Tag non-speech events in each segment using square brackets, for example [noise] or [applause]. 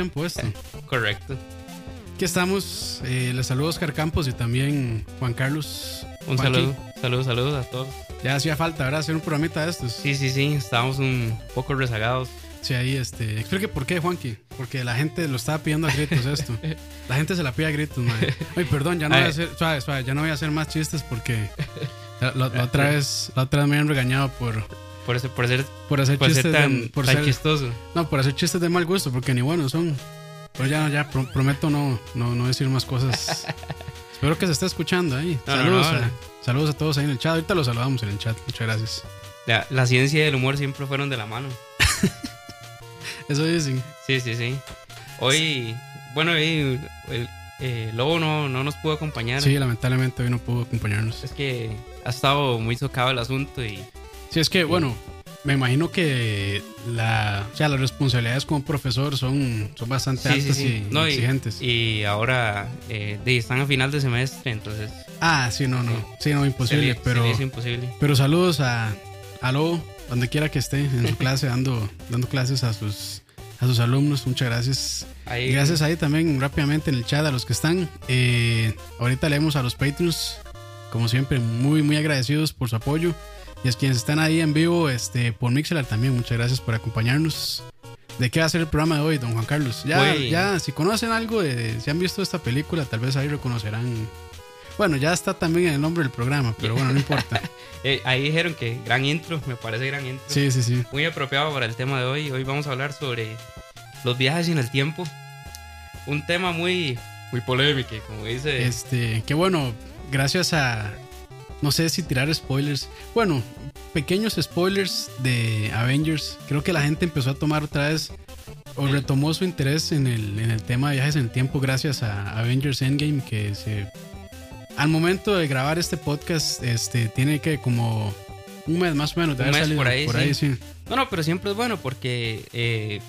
Espacio-tiempo esto. Correcto. Aquí estamos. Eh, les saludo Oscar Campos y también Juan Carlos. Un Juanqui. saludo, saludos, saludos a todos. Ya hacía falta, ¿verdad? Hacer un programita de estos. Sí, sí, sí, estábamos un poco rezagados. Sí, ahí, este. Explique por qué, Juanqui. Porque la gente lo estaba pidiendo a gritos esto. [laughs] La gente se la pide a gritos, man. Ay, perdón, ya no voy a hacer. Suave, suave, ya no voy a hacer más chistes porque. La, la- la otra [laughs] vez, la otra vez me han regañado por, Por, eso, por ser, por hacer por chistes ser tan, de, por tan ser- chistoso. No, por hacer chistes de mal gusto, porque ni buenos son. Pero ya, ya pro- prometo no, no, no decir más cosas. [laughs] Espero que se esté escuchando ahí. No, saludos, no, a, no. saludos a todos ahí en el chat. Ahorita los saludamos en el chat. Muchas gracias. La, la ciencia y el humor siempre fueron de la mano. [laughs] Eso dicen. Sí, sí, sí. Hoy, bueno, hoy el eh, Lobo no, no nos pudo acompañar. Sí, lamentablemente hoy no pudo acompañarnos. Es que ha estado muy socado el asunto y Sí, es que, bueno, me imagino que la, o sea, las responsabilidades como profesor son, son bastante sí, altas sí. y No, y- exigentes. Y, ahora eh, están a final de semestre, entonces ah, sí, no, no. Sí, no, imposible. le- pero, hizo imposible. pero saludos a, a Lobo, donde quiera que esté en su [laughs] clase, dando, dando clases a sus, a sus alumnos. Muchas gracias. Ahí, Y gracias ahí también rápidamente en el chat a los que están. Eh, ahorita leemos a los Patreons, como siempre, muy, muy agradecidos por su apoyo. Y es quienes están ahí en vivo este, por Mixelar también, muchas gracias por acompañarnos. ¿De qué va a ser el programa de hoy, don Juan Carlos? Ya, ya si conocen algo, de, si han visto esta película, tal vez ahí reconocerán. Bueno, ya está también en el nombre del programa, pero bueno, no importa. [laughs] eh, ahí dijeron que gran intro, me parece gran intro. Sí, sí, sí. muy apropiado para el tema de hoy. Hoy vamos a hablar sobre los viajes en el tiempo. Un tema muy, muy polémico, como dice. Este, que bueno, gracias a. No sé si tirar spoilers. Bueno, pequeños spoilers de Avengers. Creo que la gente empezó a tomar otra vez. O retomó su interés en el, en el tema de viajes en el tiempo gracias a Avengers Endgame. Que se. Al momento de grabar este podcast, este, tiene que como. Un mes más o menos de Un por ahí, sí. sí. No, no, pero siempre es bueno porque eh,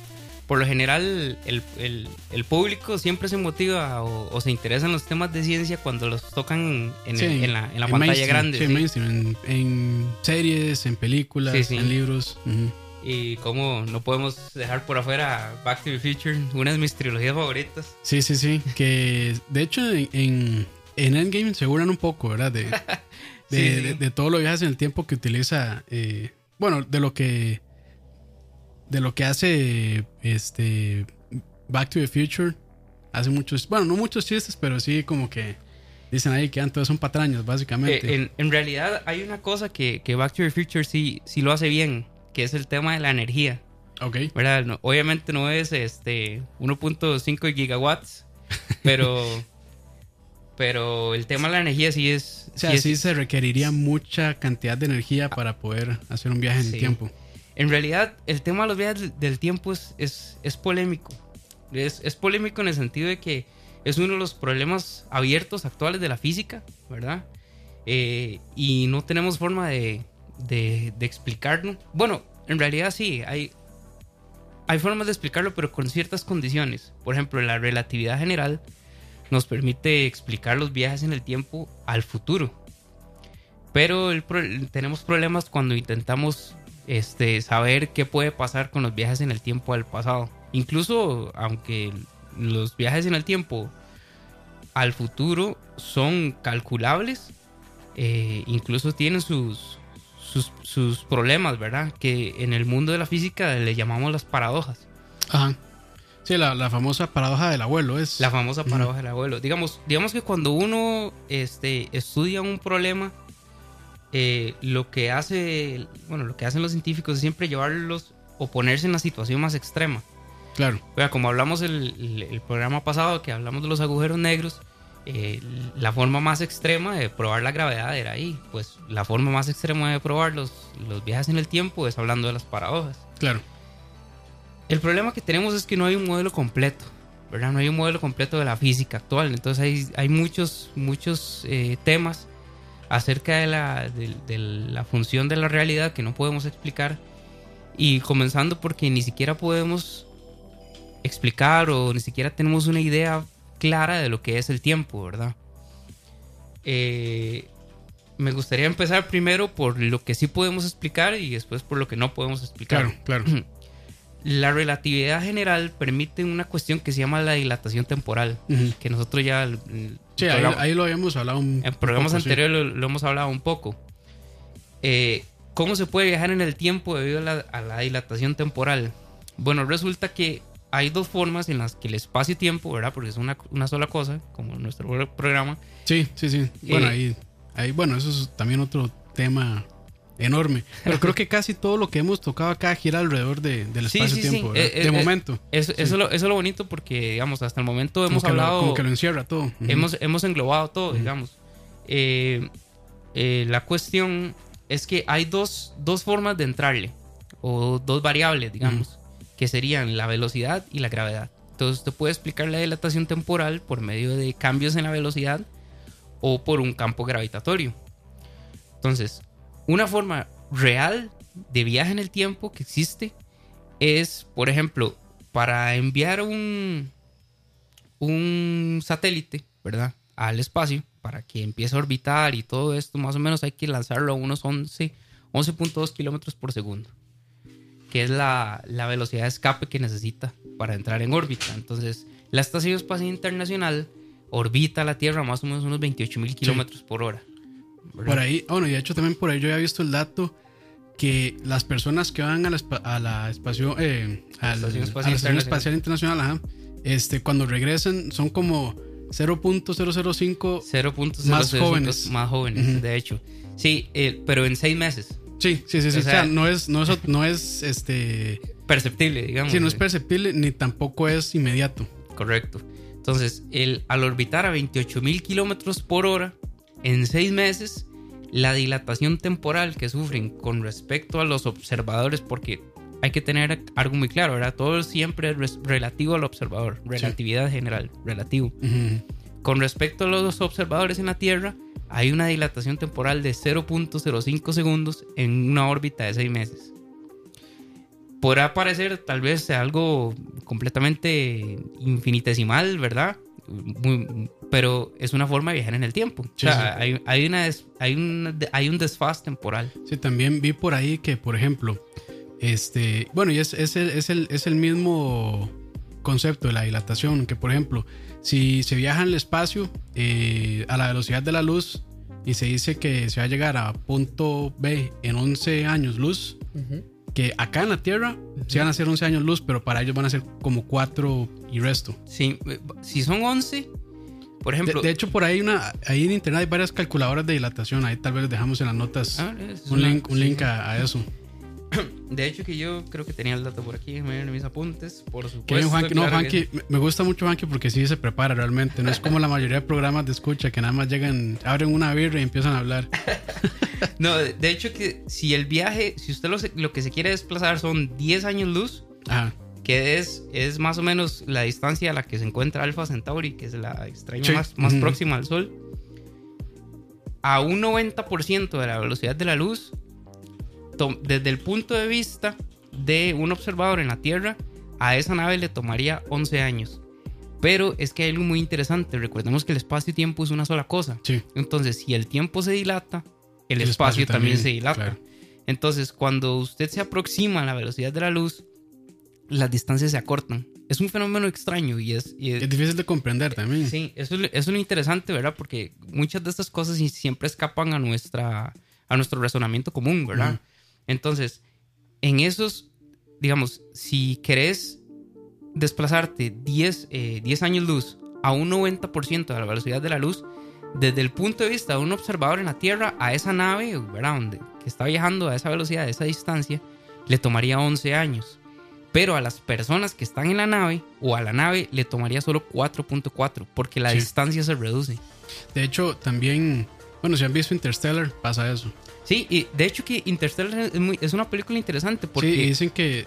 por lo general el, el- el público siempre se motiva o, o se interesa en los temas de ciencia cuando los tocan en, Sí, el- en la, en la en pantalla grande. sí, mainstream, en, series, en películas, en libros. Y como no podemos dejar por afuera Back to the Future, una de mis trilogías favoritas. Sí, sí, sí. Que de hecho en, en, en Endgame se un poco, ¿verdad? De, [laughs] de, Sí, sí. de, de todos los viajes en el tiempo que utiliza. eh, bueno, de lo que. De lo que hace este. Back to the Future. Hace muchos. Bueno, no muchos chistes, pero sí como que. Dicen ahí que todos son patrañas, básicamente. Eh, en, en realidad hay una cosa que, que Back to the Future sí, sí lo hace bien, que es el tema de la energía. ok. ¿verdad? No- obviamente no es este 1.5 gigawatts, [laughs] pero pero el tema de la energía sí es O sea, sí se requeriría mucha cantidad de energía para poder hacer un viaje en el tiempo. En realidad el tema de los viajes del- tiempo es, es, es polémico. Es, es polémico en el sentido de que es uno de los problemas abiertos actuales de la física, ¿verdad? Eh, y no tenemos forma de, de, explicarlo. Bueno, en realidad sí, hay, hay formas de explicarlo, pero con ciertas condiciones. Por ejemplo, la relatividad general nos permite explicar los viajes en el tiempo al futuro. Pero tenemos problemas cuando intentamos este, saber qué puede pasar con los viajes en el tiempo al pasado. Incluso aunque los viajes en el tiempo al futuro son calculables, eh, incluso tienen sus, sus, sus problemas, ¿verdad? Que en el mundo de la física le llamamos las paradojas. Ajá. Sí, la, la famosa paradoja del abuelo es. La famosa paradoja del abuelo. Digamos, digamos que cuando uno este, estudia un problema, eh, lo que hace, bueno, lo que hacen los científicos es siempre llevarlos o ponerse en la situación más extrema. Claro. Vea, como hablamos el, el- el programa pasado, que hablamos de los agujeros negros, eh, la forma más extrema de probar la gravedad era ahí. Pues la forma más extrema de probar los, los viajes en el tiempo es hablando de las paradojas. Claro. El problema que tenemos es que no hay un modelo completo, ¿verdad? No hay un modelo completo de la física actual. Entonces hay, hay muchos, muchos eh, temas acerca de la, de, de la función de la realidad que no podemos explicar. Y comenzando porque ni siquiera podemos explicar o ni siquiera tenemos una idea clara de lo que es el tiempo, ¿verdad? Eh, me gustaría empezar primero por lo que sí podemos explicar y después por lo que no podemos explicar. Claro, claro. [clears throat] La relatividad general permite una cuestión que se llama la dilatación temporal, Ujú. que nosotros ya Sí, ahí, lo habíamos hablado un en programas poco, sí. anteriores lo, lo hemos hablado un poco. Eh, ¿Cómo se puede viajar en el tiempo debido a la, a la dilatación temporal? Bueno, resulta que hay dos formas en las que el espacio-tiempo, ¿verdad? Porque es una, una sola cosa, como en nuestro programa. Sí, sí, sí. Bueno, Eh, ahí, ahí, bueno, eso es también otro tema enorme. Pero creo que casi todo lo que hemos tocado acá gira alrededor de, del Sí, sí, espacio-tiempo. Eh, de eh, momento. Eso, eso, es lo, eso es lo bonito porque, digamos, hasta el momento hemos lo- hablado... como que lo encierra todo. Hemos englobado todo, digamos. Eh, eh, la cuestión es que hay dos, dos formas de entrarle, o dos variables, digamos, que serían la velocidad y la gravedad. Entonces, usted puede explicar la dilatación temporal por medio de cambios en la velocidad o por un campo gravitatorio. Entonces, una forma real de viaje en el tiempo que existe es, por ejemplo, para enviar un, un satélite, ¿verdad? Al espacio para que empiece a orbitar y todo esto, más o menos hay que lanzarlo a unos 11, 11.2 kilómetros por segundo, que es la, la velocidad de escape que necesita para entrar en órbita. Entonces, la Estación Espacial Internacional orbita la Tierra más o menos unos 28 mil kilómetros por hora. ¿Verdad? Por ahí, bueno, y de hecho también por ahí yo había visto el dato que las personas que van a la, a la espacio, eh, Estación a Espacial la Estación Internacional. Espacial Internacional, ajá, este, cuando regresen son como 0.005. 0.005 Más jóvenes. Más jóvenes, Ujú. de hecho. Sí, eh, pero en seis meses. Sí, sí, sí, sí. O O sea, sea, no es, no es, no es, este, Perceptible, digamos. sí, no es perceptible ni tampoco es inmediato. Correcto. Entonces, el, al orbitar a 28 mil kilómetros por hora, en seis meses, la dilatación temporal que sufren con respecto a los observadores, porque hay que tener algo muy claro, ¿verdad? Todo siempre es relativo al observador, relatividad general, relativo. Con respecto a los observadores en la Tierra, hay una dilatación temporal de 0.05 segundos en una órbita de seis meses. Podrá parecer tal vez algo completamente infinitesimal, ¿verdad? Muy- pero es una forma de viajar en el tiempo. Sí, o sea, sí. Hay, hay, una des- hay, una- hay un desfaz temporal. Sí, también vi por ahí que, por ejemplo, este, bueno, y es, es, el, es, el, es el mismo concepto de la dilatación, que por ejemplo, si se viaja en el espacio eh, a la velocidad de la luz y se dice que se va a llegar a punto B en 11 años luz, que acá en la Tierra se van a hacer 11 años luz, pero para ellos van a ser como 4 y resto. Sí, eh, si son 11, por ejemplo... de hecho, por ahí, una, ahí en internet hay varias calculadoras de dilatación, ahí tal vez les dejamos en las notas Ah, un una- link, un sí. link a, a eso. [clears throat] De hecho que yo creo que tenía el dato por aquí, me en mis apuntes, por supuesto. Juanqui. No, claro Juanqui, me- me gusta mucho Juanqui porque sí se prepara realmente. No es como la mayoría de programas de escucha que nada más llegan, abren una birra y empiezan a hablar. [laughs] No, de hecho que si el viaje, si usted lo, lo que se quiere desplazar son 10 años luz, Ajá. que es, es más o menos la distancia a la que se encuentra Alpha Centauri, que es la extraña Sí. más, más próxima al Sol, a un 90% de la velocidad de la luz, desde el punto de vista de un observador en la Tierra, a esa nave le tomaría 11 años. Pero es que hay algo muy interesante. Recordemos que el espacio y tiempo es una sola cosa. Sí. Entonces, si el tiempo se dilata, el, El espacio, espacio también, también, se dilata. claro. Entonces, cuando usted se aproxima a la velocidad de la luz, las distancias se acortan. Es un fenómeno extraño y es... y es- Es difícil de comprender también. Sí, eso, eso es lo interesante, ¿verdad? Porque muchas de estas cosas siempre escapan a, nuestra, a nuestro razonamiento común, ¿verdad? Ujú. Entonces, en esos, digamos, si querés desplazarte 10, eh, 10 años luz a un 90% de la velocidad de la luz, desde el punto de vista de un observador en la Tierra, a esa nave, ¿verdad? Donde, que está viajando a esa velocidad, a esa distancia, le tomaría 11 años. Pero a las personas que están en la nave o a la nave le tomaría solo 4.4 porque la Sí. distancia se reduce. De hecho, también, bueno, si han visto Interstellar, pasa eso. Sí, y de hecho que Interstellar es, muy- es una película interesante porque... Sí, dicen que,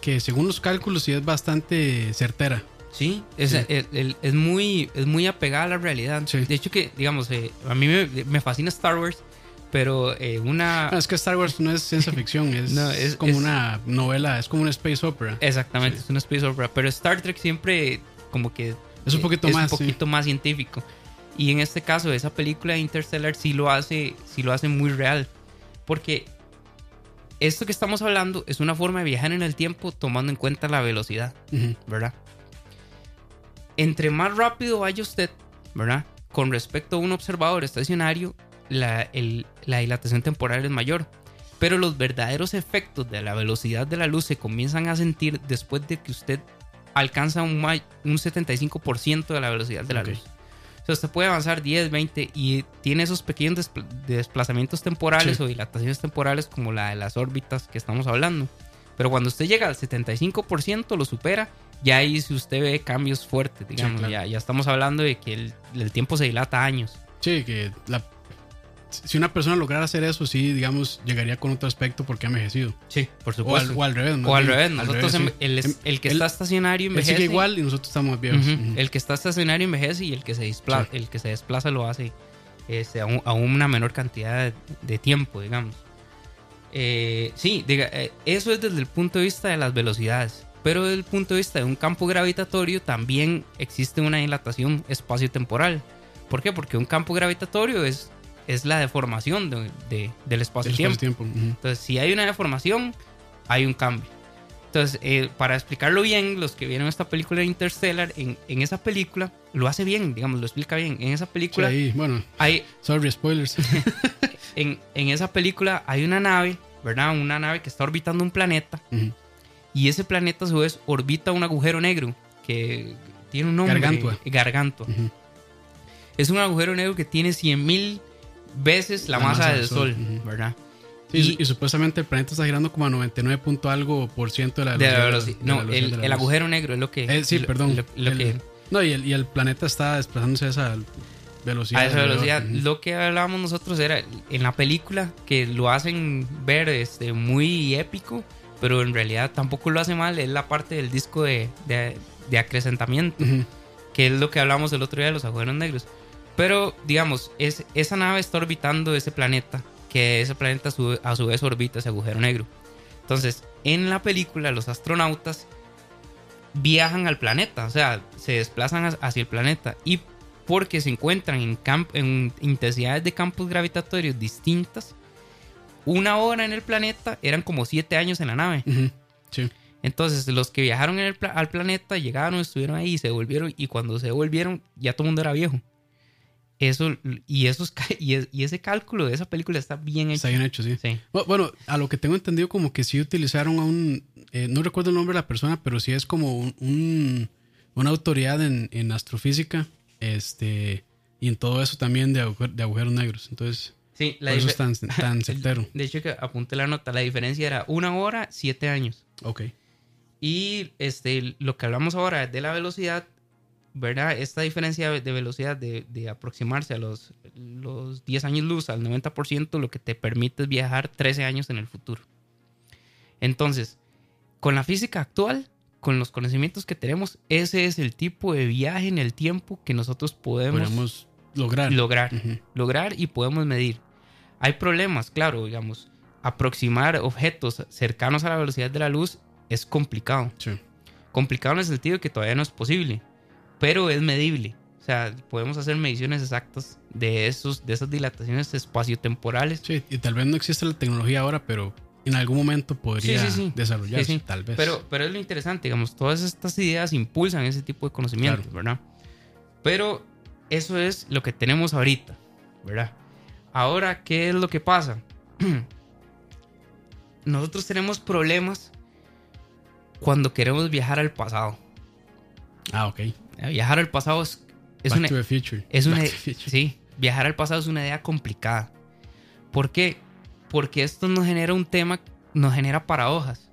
que según los cálculos sí es bastante certera. Sí, es, Sí. Es, el- es muy, es muy apegada a la realidad. Sí. De hecho que, digamos, eh, a mí me, me fascina Star Wars, pero eh, una... Ah, es que Star Wars no es ciencia ficción, [laughs] es, No, es- como es- una novela, es como una space opera. Exactamente, Sí. es una space opera, pero Star Trek siempre como que... Es un poquito más, un poquito más científico. Y en este caso, esa película de Interstellar sí lo hace, sí lo hace muy real. Porque esto que estamos hablando es una forma de viajar en el tiempo tomando en cuenta la velocidad. ¿verdad? Entre más rápido vaya usted, ¿verdad? Con respecto a un observador estacionario, la, el- la dilatación temporal es mayor. Pero los verdaderos efectos de la velocidad de la luz se comienzan a sentir después de que usted alcanza un, ma- un 75% de la velocidad de la luz. O sea, usted puede avanzar 10, 20 y tiene esos pequeños despl- desplazamientos temporales Sí. o dilataciones temporales como la de las órbitas que estamos hablando. Pero cuando usted llega al 75%, lo supera, ya ahí si usted ve cambios fuertes, digamos, claro. ya, ya estamos hablando de que el, el tiempo se dilata años. Sí, que la, si una persona lograra hacer eso, sí, digamos, llegaría con otro aspecto porque ha envejecido. Sí, por supuesto. o al revés. O al revés, nosotros, el, Em- el que él- está estacionario él envejece. sigue igual y nosotros estamos viejos. El que está estacionario envejece y el que se desplaza, Sí. el que se desplaza lo hace este, a, un- a una menor cantidad de, de tiempo, digamos. Eh, sí, diga, eh, eso es desde el punto de vista de las velocidades. Pero desde el punto de vista de un campo gravitatorio también existe una dilatación espacio-temporal. ¿Por qué? Porque un campo gravitatorio es, es la deformación de- de- del El espacio-tiempo. Entonces, si hay una deformación, hay un cambio. Entonces, eh, para explicarlo bien, los que vieron esta película de Interstellar, en, en esa película lo hace bien, digamos, lo explica bien. En esa Sí, película ahí, bueno, hay, sorry, spoilers. [laughs] en, en esa película hay una nave, ¿verdad? Una nave que está orbitando un planeta y ese planeta a su vez orbita un agujero negro que tiene un nombre. Gargantua. Es un agujero negro que tiene 100.000 veces la, masa, del Sol, ujú. ¿verdad? Sí, Y- y, supuestamente el planeta está girando como a 99 punto algo por ciento de la De velocidad. la velocidad. de la No, velocidad el, de la el luz. agujero negro es lo que. Eh, sí, perdón. Lo, lo El- que, No, y el, y el planeta está desplazándose a esa velocidad. a esa velocidad. Lo que hablábamos nosotros era en la película que lo hacen ver este, muy épico, pero en realidad tampoco lo hace mal. Es la parte del disco de, de, de acrecentamiento, Ujú. que es lo que hablamos el otro día de los agujeros negros. Pero, digamos, es, esa nave está orbitando ese planeta, que ese planeta a su, a su vez orbita ese agujero negro. Entonces, en la película, los astronautas viajan al planeta, o sea, se desplazan hacia- el planeta y porque se encuentran en, en intensidades de campos gravitatorios distintas, una hora en el planeta eran como siete años en la nave. Sí. Entonces, los que viajaron en el pla- al planeta llegaron, estuvieron ahí y se volvieron. Y cuando se volvieron, ya todo el mundo era viejo. Eso, y, esos, y, es- y ese cálculo de esa película está bien hecho. Está bien hecho, sí. Sí. Bu- Bueno, a lo que tengo entendido, como que sí utilizaron a un. eh, no recuerdo el nombre de la persona, pero sí es como un, un- una autoridad en, en astrofísica. Este. Y en todo eso también de, agujer- de agujeros negros. Entonces, Sí, la por eso es tan, tan certero. De hecho, que apunté la nota. La diferencia era una hora, siete años. Ok. Y este, lo que hablamos ahora de la velocidad, ¿verdad? Esta diferencia de velocidad de, de aproximarse a los, los 10 años luz al 90%, lo que te permite es viajar 13 años en el futuro. Entonces, con la física actual, con los conocimientos que tenemos, ese es el tipo de viaje en el tiempo que nosotros podemos Podemos lograr. lograr Ujú. lograr y podemos medir. Hay problemas, claro, digamos, aproximar objetos cercanos a la velocidad de la luz es complicado. Sí. Complicado en el sentido de que todavía no es posible, pero es medible. O sea, podemos hacer mediciones exactas de, esos, de esas dilataciones espaciotemporales. Sí, y tal vez no existe la tecnología ahora, pero en algún momento podría Sí, sí, sí. desarrollarse, tal vez. Pero, pero es lo interesante, digamos, todas estas ideas impulsan ese tipo de conocimientos, ¿verdad? Pero eso es lo que tenemos ahorita, ¿verdad? Ahora, ¿qué es lo que pasa? [clears throat] Nosotros tenemos problemas cuando queremos viajar al pasado. ah, ok. Viajar al pasado es, es Back una, to the Future. es una, the sí, viajar al pasado es una idea complicada. ¿Por qué? Porque esto nos genera un tema, nos genera paradojas.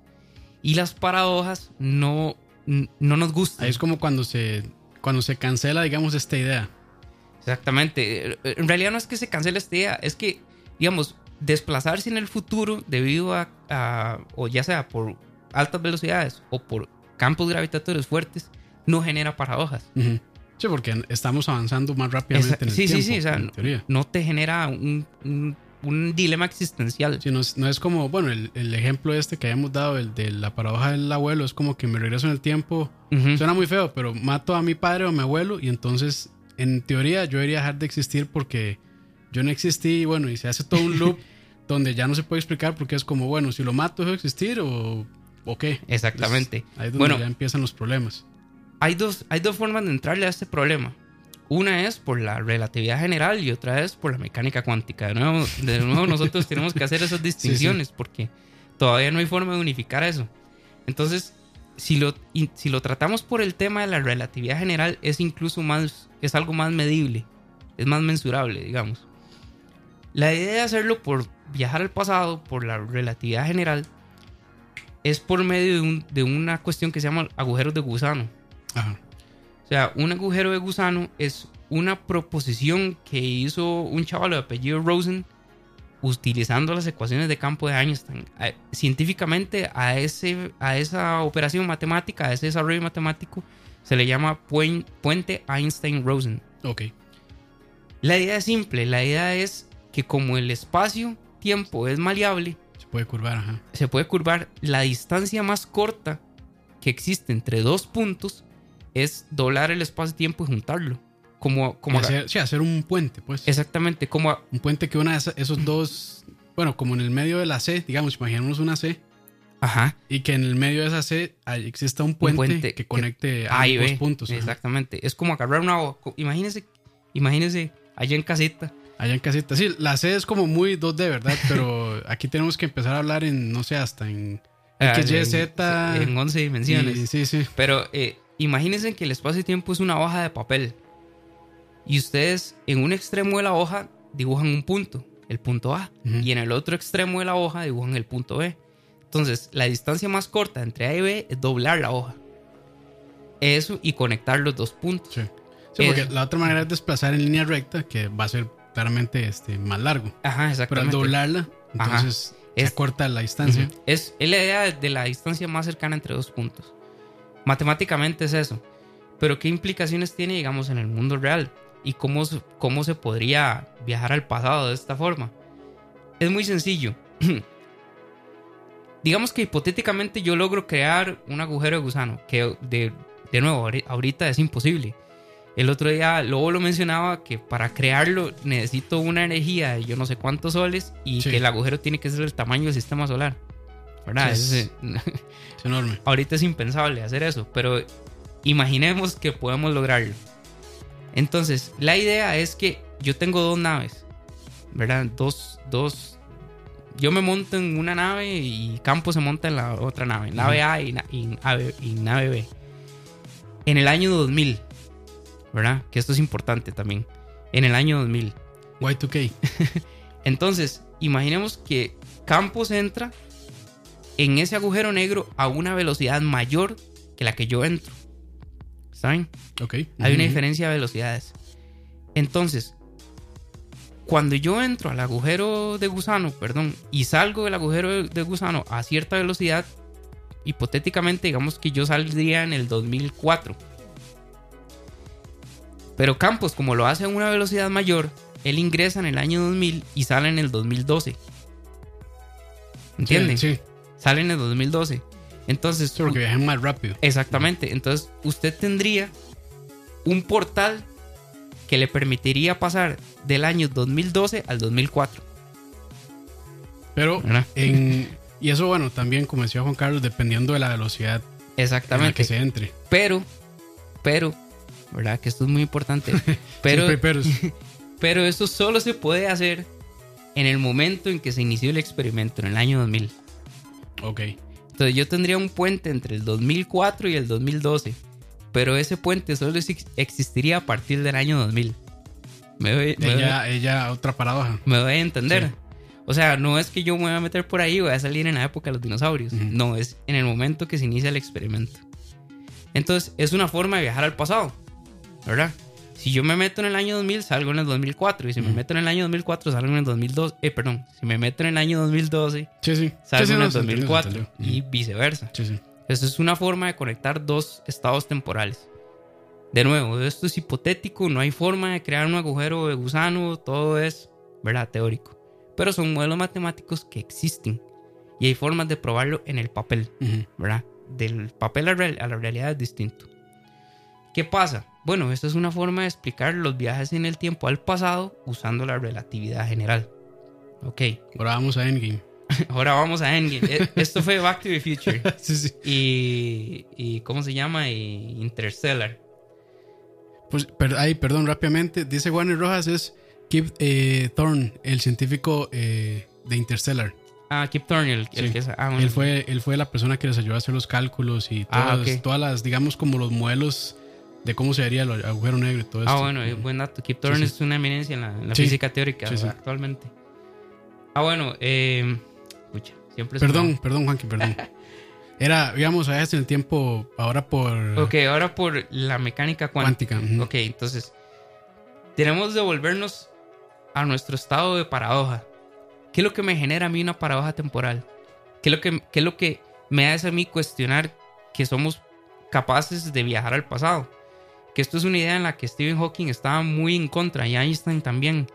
Y las paradojas no, no nos gustan. Ahí es como cuando se, cuando se cancela, digamos, esta idea. Exactamente. En realidad no es que se cancele esta idea, es que, digamos, desplazarse en el futuro debido a, a- o ya sea por altas velocidades o por campos gravitatorios fuertes, no genera paradojas. Ujú. Sí, porque estamos avanzando más rápidamente Esa- en el sí, sí, tiempo, sí, o sea. No te genera un, un- un dilema existencial. Sí, no, es, no es como, bueno, el, el ejemplo este que habíamos dado, el de la paradoja del abuelo, es como que me regreso en el tiempo. Suena muy feo, pero mato a mi padre o a mi abuelo y entonces, en teoría, yo debería dejar de existir porque yo no existí y bueno, y se hace todo un loop [laughs] donde ya no se puede explicar porque es como, bueno, si lo mato, ¿dejo de existir o, o qué? Exactamente. Entonces, ahí es donde Bueno. ya empiezan los problemas. Hay dos, hay dos formas de entrarle a este problema. Una es por la relatividad general y otra es por la mecánica cuántica. De nuevo, de nuevo [laughs] nosotros tenemos que hacer esas distinciones porque todavía no hay forma de unificar eso. Entonces, si lo, si lo tratamos por el tema de la relatividad general, es incluso más, es algo más medible, es más mensurable, digamos. La idea de hacerlo por viajar al pasado, por la relatividad general, es por medio de, un- de una cuestión que se llama agujeros de gusano. Ajá. O sea, un agujero de gusano es una proposición que hizo un chaval de apellido Rosen utilizando las ecuaciones de campo de Einstein. Científicamente a, ese, a esa operación matemática, a ese desarrollo matemático, se le llama puen- puente Einstein-Rosen. Ok. La idea es simple, la idea es que como el espacio-tiempo es maleable, Se puede curvar, ajá. se puede curvar la distancia más corta que existe entre dos puntos es doblar el espacio-tiempo y juntarlo. Como, como hacer, sí, hacer un puente, pues. exactamente, como Un puente que una de esos dos, bueno, como en el medio de la C, digamos, imaginémonos una C, ajá, y que en el medio de esa C hay- exista un puente, puente que conecte a B. puntos. ajá. Exactamente. Es como agarrar una. Imagínense, imagínense allá en casita. Allá en casita. Sí, la C es como muy 2D, ¿verdad? [laughs] Pero aquí tenemos que empezar a hablar en, no sé, hasta en X, Y, en- Z. En 11 dimensiones. y- sí, sí. Pero eh, imagínense que el espacio-tiempo es una hoja de papel. Y ustedes en un extremo de la hoja dibujan un punto, el punto A. Y en el otro extremo de la hoja dibujan el punto B. Entonces, la distancia más corta entre A y B es doblar la hoja. Eso y conectar los dos puntos. Sí. Sí, porque la otra manera es desplazar en línea recta, que va a ser claramente este, más largo. Ajá, Pero al exactamente. doblarla, entonces se Es- acorta la distancia. Es, es la idea de- de la distancia más cercana entre dos puntos. Matemáticamente es eso. Pero ¿qué implicaciones tiene, digamos, en el mundo real? ¿Y cómo, se- cómo se podría viajar al pasado de esta forma? Es muy sencillo. [clears throat] digamos que hipotéticamente yo logro crear un agujero de gusano, que de, de nuevo, ahori- ahorita es imposible. El otro día Lobo lo mencionaba que para crearlo necesito una energía de yo no sé cuántos soles y Sí. que el agujero tiene que ser el tamaño del sistema solar. ¿Verdad? Es- Eso es- Es enorme. [laughs] ahorita es impensable hacer eso, pero imaginemos que podemos lograrlo. Entonces, la idea es que yo tengo dos naves, ¿verdad? Dos, dos. Yo me monto en una nave y Campo se monta en la otra nave, nave A y, y nave B. En el año 2000, ¿verdad? Que esto es importante también. En el año 2000. Y2K. [laughs] Entonces, imaginemos que Campos entra en ese agujero negro a una velocidad mayor que la que yo entro. ¿Saben? Ok. Hay una diferencia de velocidades. Entonces, cuando yo entro al agujero de gusano, perdón, y salgo del agujero de- de gusano a cierta velocidad, hipotéticamente digamos que yo saldría en el 2004. Pero Campos, como lo hace a una velocidad mayor, él ingresa en el año 2000 y sale en el 2012. ¿Entienden? Sí, sí. Sale en el 2012. Entonces, Sí, porque viajan más rápido. Exactamente. Entonces, usted tendría un portal que le permitiría pasar del año 2012 al 2004. Pero, en, y eso, bueno, también, como decía Juan Carlos, dependiendo de la velocidad en la que Exactamente. se entre. Pero, pero, ¿verdad? Que esto es muy importante. [laughs] Pero, [laughs] pero eso solo se puede hacer en el momento en que se inició el experimento, en el año 2000. Ok. Entonces yo tendría un puente entre el 2004 y el 2012. Pero ese puente solo ex- existiría a partir del año 2000. ¿Me doy, me doy- Ella, ella, otra paradoja. me doy a entender? Sí. O sea, no es que yo me voy a meter por ahí y voy a salir en la época de los dinosaurios. No, es en el momento que se inicia el experimento. Entonces, es una forma de viajar al pasado. ¿Verdad? Si yo me meto en el año 2000, salgo en el 2004. Y si me meto en el año 2004, salgo en el 2002. Eh, perdón. Si me meto en el año 2012, Sí, sí. salgo Sí, en no, el se entendió, se 2004. entendió. Y viceversa. Eso es una forma de conectar dos estados temporales. De nuevo, esto es hipotético, no hay forma de crear un agujero de gusano, todo es, ¿verdad? Teórico. Pero son modelos matemáticos que existen y hay formas de probarlo en el papel. ¿verdad? Del papel a, a la realidad es distinto. ¿Qué pasa? Bueno, esta es una forma de explicar los viajes en el tiempo al pasado usando la relatividad general. Ok, Ahora vamos a Endgame. [laughs] ahora vamos a Endgame. E- Esto fue Back to the Future [laughs] sí, sí. y, y ¿cómo se llama? Y Interstellar. Pues, per- ay, perdón, rápidamente. Dice Warner Rojas es Kip eh, Thorne, el científico eh, de Interstellar. Ah, Kip Thorne, el, el que es. Ah, bueno. Él fue, él fue la persona que les ayudó a hacer los cálculos y Ah, todas, ok. todas las, digamos, como los modelos de cómo se haría el agujero negro y todo Ah, esto. bueno, es buen dato. Kip Thorne sí. es una eminencia en la, en la Sí. física teórica actualmente. Ah, bueno, eh. Pucha, siempre se Perdón, me perdón, Juanqui, perdón. [laughs] Era, digamos, a en el tiempo, ahora por. Ok, ahora por la mecánica cuántica. cuántica. Ok, entonces. Tenemos de volvernos a nuestro estado de paradoja. ¿Qué es lo que me genera a mí una paradoja temporal? ¿Qué es lo que, qué es lo que me hace a mí cuestionar que somos capaces de viajar al pasado? Que esto es una idea en la que Stephen Hawking estaba muy en contra y Einstein también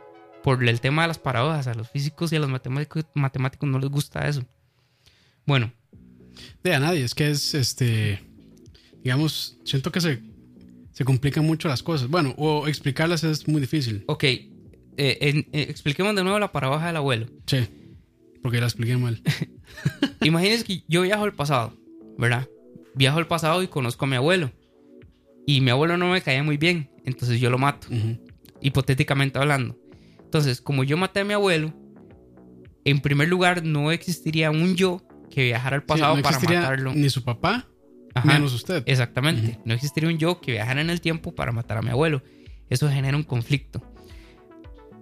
por el tema de las paradojas. A los físicos y a los matemáticos, matemáticos no les gusta eso. Bueno, De a nadie, es que es este. Digamos, siento que se, se complican mucho las cosas. Bueno, o explicarlas es muy difícil. ok, eh, en- eh, expliquemos de nuevo la paradoja del abuelo. Sí, porque la expliqué mal. [laughs] Imagínense que yo viajo al pasado, ¿verdad? Viajo al pasado y conozco a mi abuelo. Y mi abuelo no me caía muy bien, entonces yo lo mato, hipotéticamente hablando. Entonces, como yo maté a mi abuelo, en primer lugar no existiría un yo que viajara al Sí, pasado no para matarlo. Ni su papá, Ajá, menos usted. Exactamente. No existiría un yo que viajara en el tiempo para matar a mi abuelo. Eso genera un conflicto.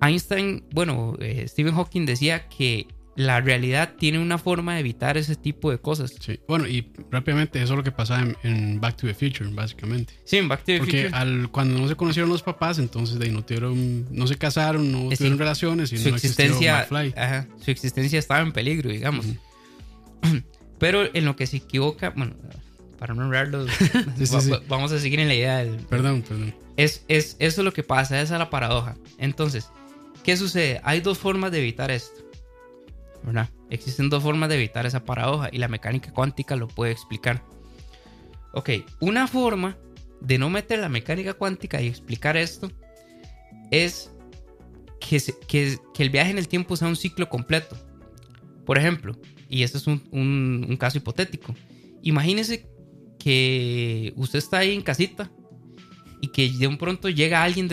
Einstein, bueno, eh, Stephen Hawking decía que la realidad tiene una forma de evitar ese tipo de cosas. Sí. Bueno, y rápidamente, eso es lo que pasaba en, en Back to the Future, básicamente. Sí, en Back to the Porque Future. al, cuando no se conocieron los papás, entonces de ahí no tuvieron, no se casaron, no sí. tuvieron relaciones y su no existencia, ajá, su existencia estaba en peligro, digamos. [clears throat] Pero en lo que se equivoca, bueno, para no [laughs] Sí, sí, va- vamos a seguir en la idea del, Perdón, perdón. Es, es, eso es lo que pasa, esa es la paradoja. Entonces, ¿qué sucede? Hay dos formas de evitar esto. Existen dos formas de evitar esa paradoja y la mecánica cuántica lo puede explicar. Ok, una forma de no meter la mecánica cuántica y explicar esto es que, el viaje en el tiempo sea un ciclo completo. Por ejemplo, y este es un, caso hipotético, imagínese que usted está ahí en casita y que de un pronto llega alguien,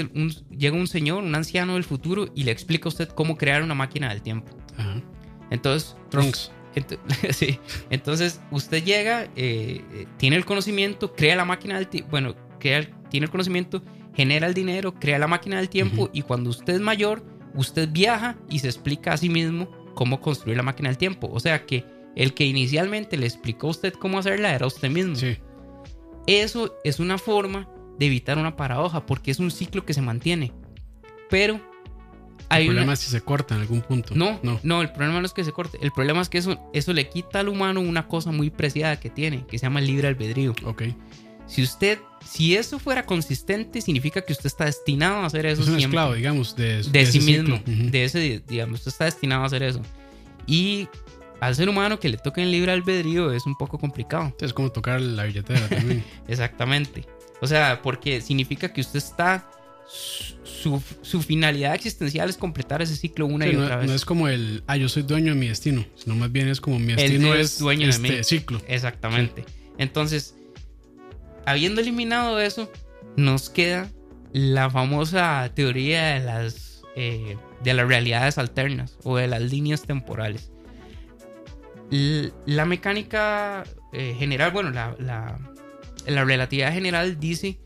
llega un señor, un anciano del futuro y le explica a usted cómo crear una máquina del tiempo. Ajá. Entonces, Trunks. Ent- [laughs] sí. Entonces, usted llega, eh, eh, tiene el conocimiento, crea la máquina del tiempo, bueno, crea tiene el conocimiento, genera el dinero, crea la máquina del tiempo y cuando usted es mayor, usted viaja y se explica a sí mismo cómo construir la máquina del tiempo. O sea que el que inicialmente le explicó a usted cómo hacerla era usted mismo. Sí. Eso es una forma de evitar una paradoja porque es un ciclo que se mantiene. Pero hay el una- problema es si se corta en algún punto. no, no, No. el problema no es que se corte. El problema es que eso, eso le quita al humano una cosa muy preciada que tiene, que se llama el libre albedrío. Ok. Si usted, si eso fuera consistente, significa que usted está destinado a hacer eso Es un siempre. esclavo, digamos, de, de, ese sí mismo. De ese, digamos, usted está destinado a hacer eso. Y al ser humano que le toque el libre albedrío es un poco complicado. Es como tocar la billetera también. [laughs] Exactamente. O sea, porque significa que usted está su, su finalidad existencial es completar ese ciclo una Sí, y no, otra vez. no es como el, ah, yo soy dueño de mi destino, sino más bien es como mi destino es es dueño de este mí. ciclo. Exactamente. Entonces, habiendo eliminado eso, nos queda la famosa teoría de las, eh, de las realidades alternas o de las líneas temporales. L- La mecánica eh, general, bueno, la, la- la relatividad general dice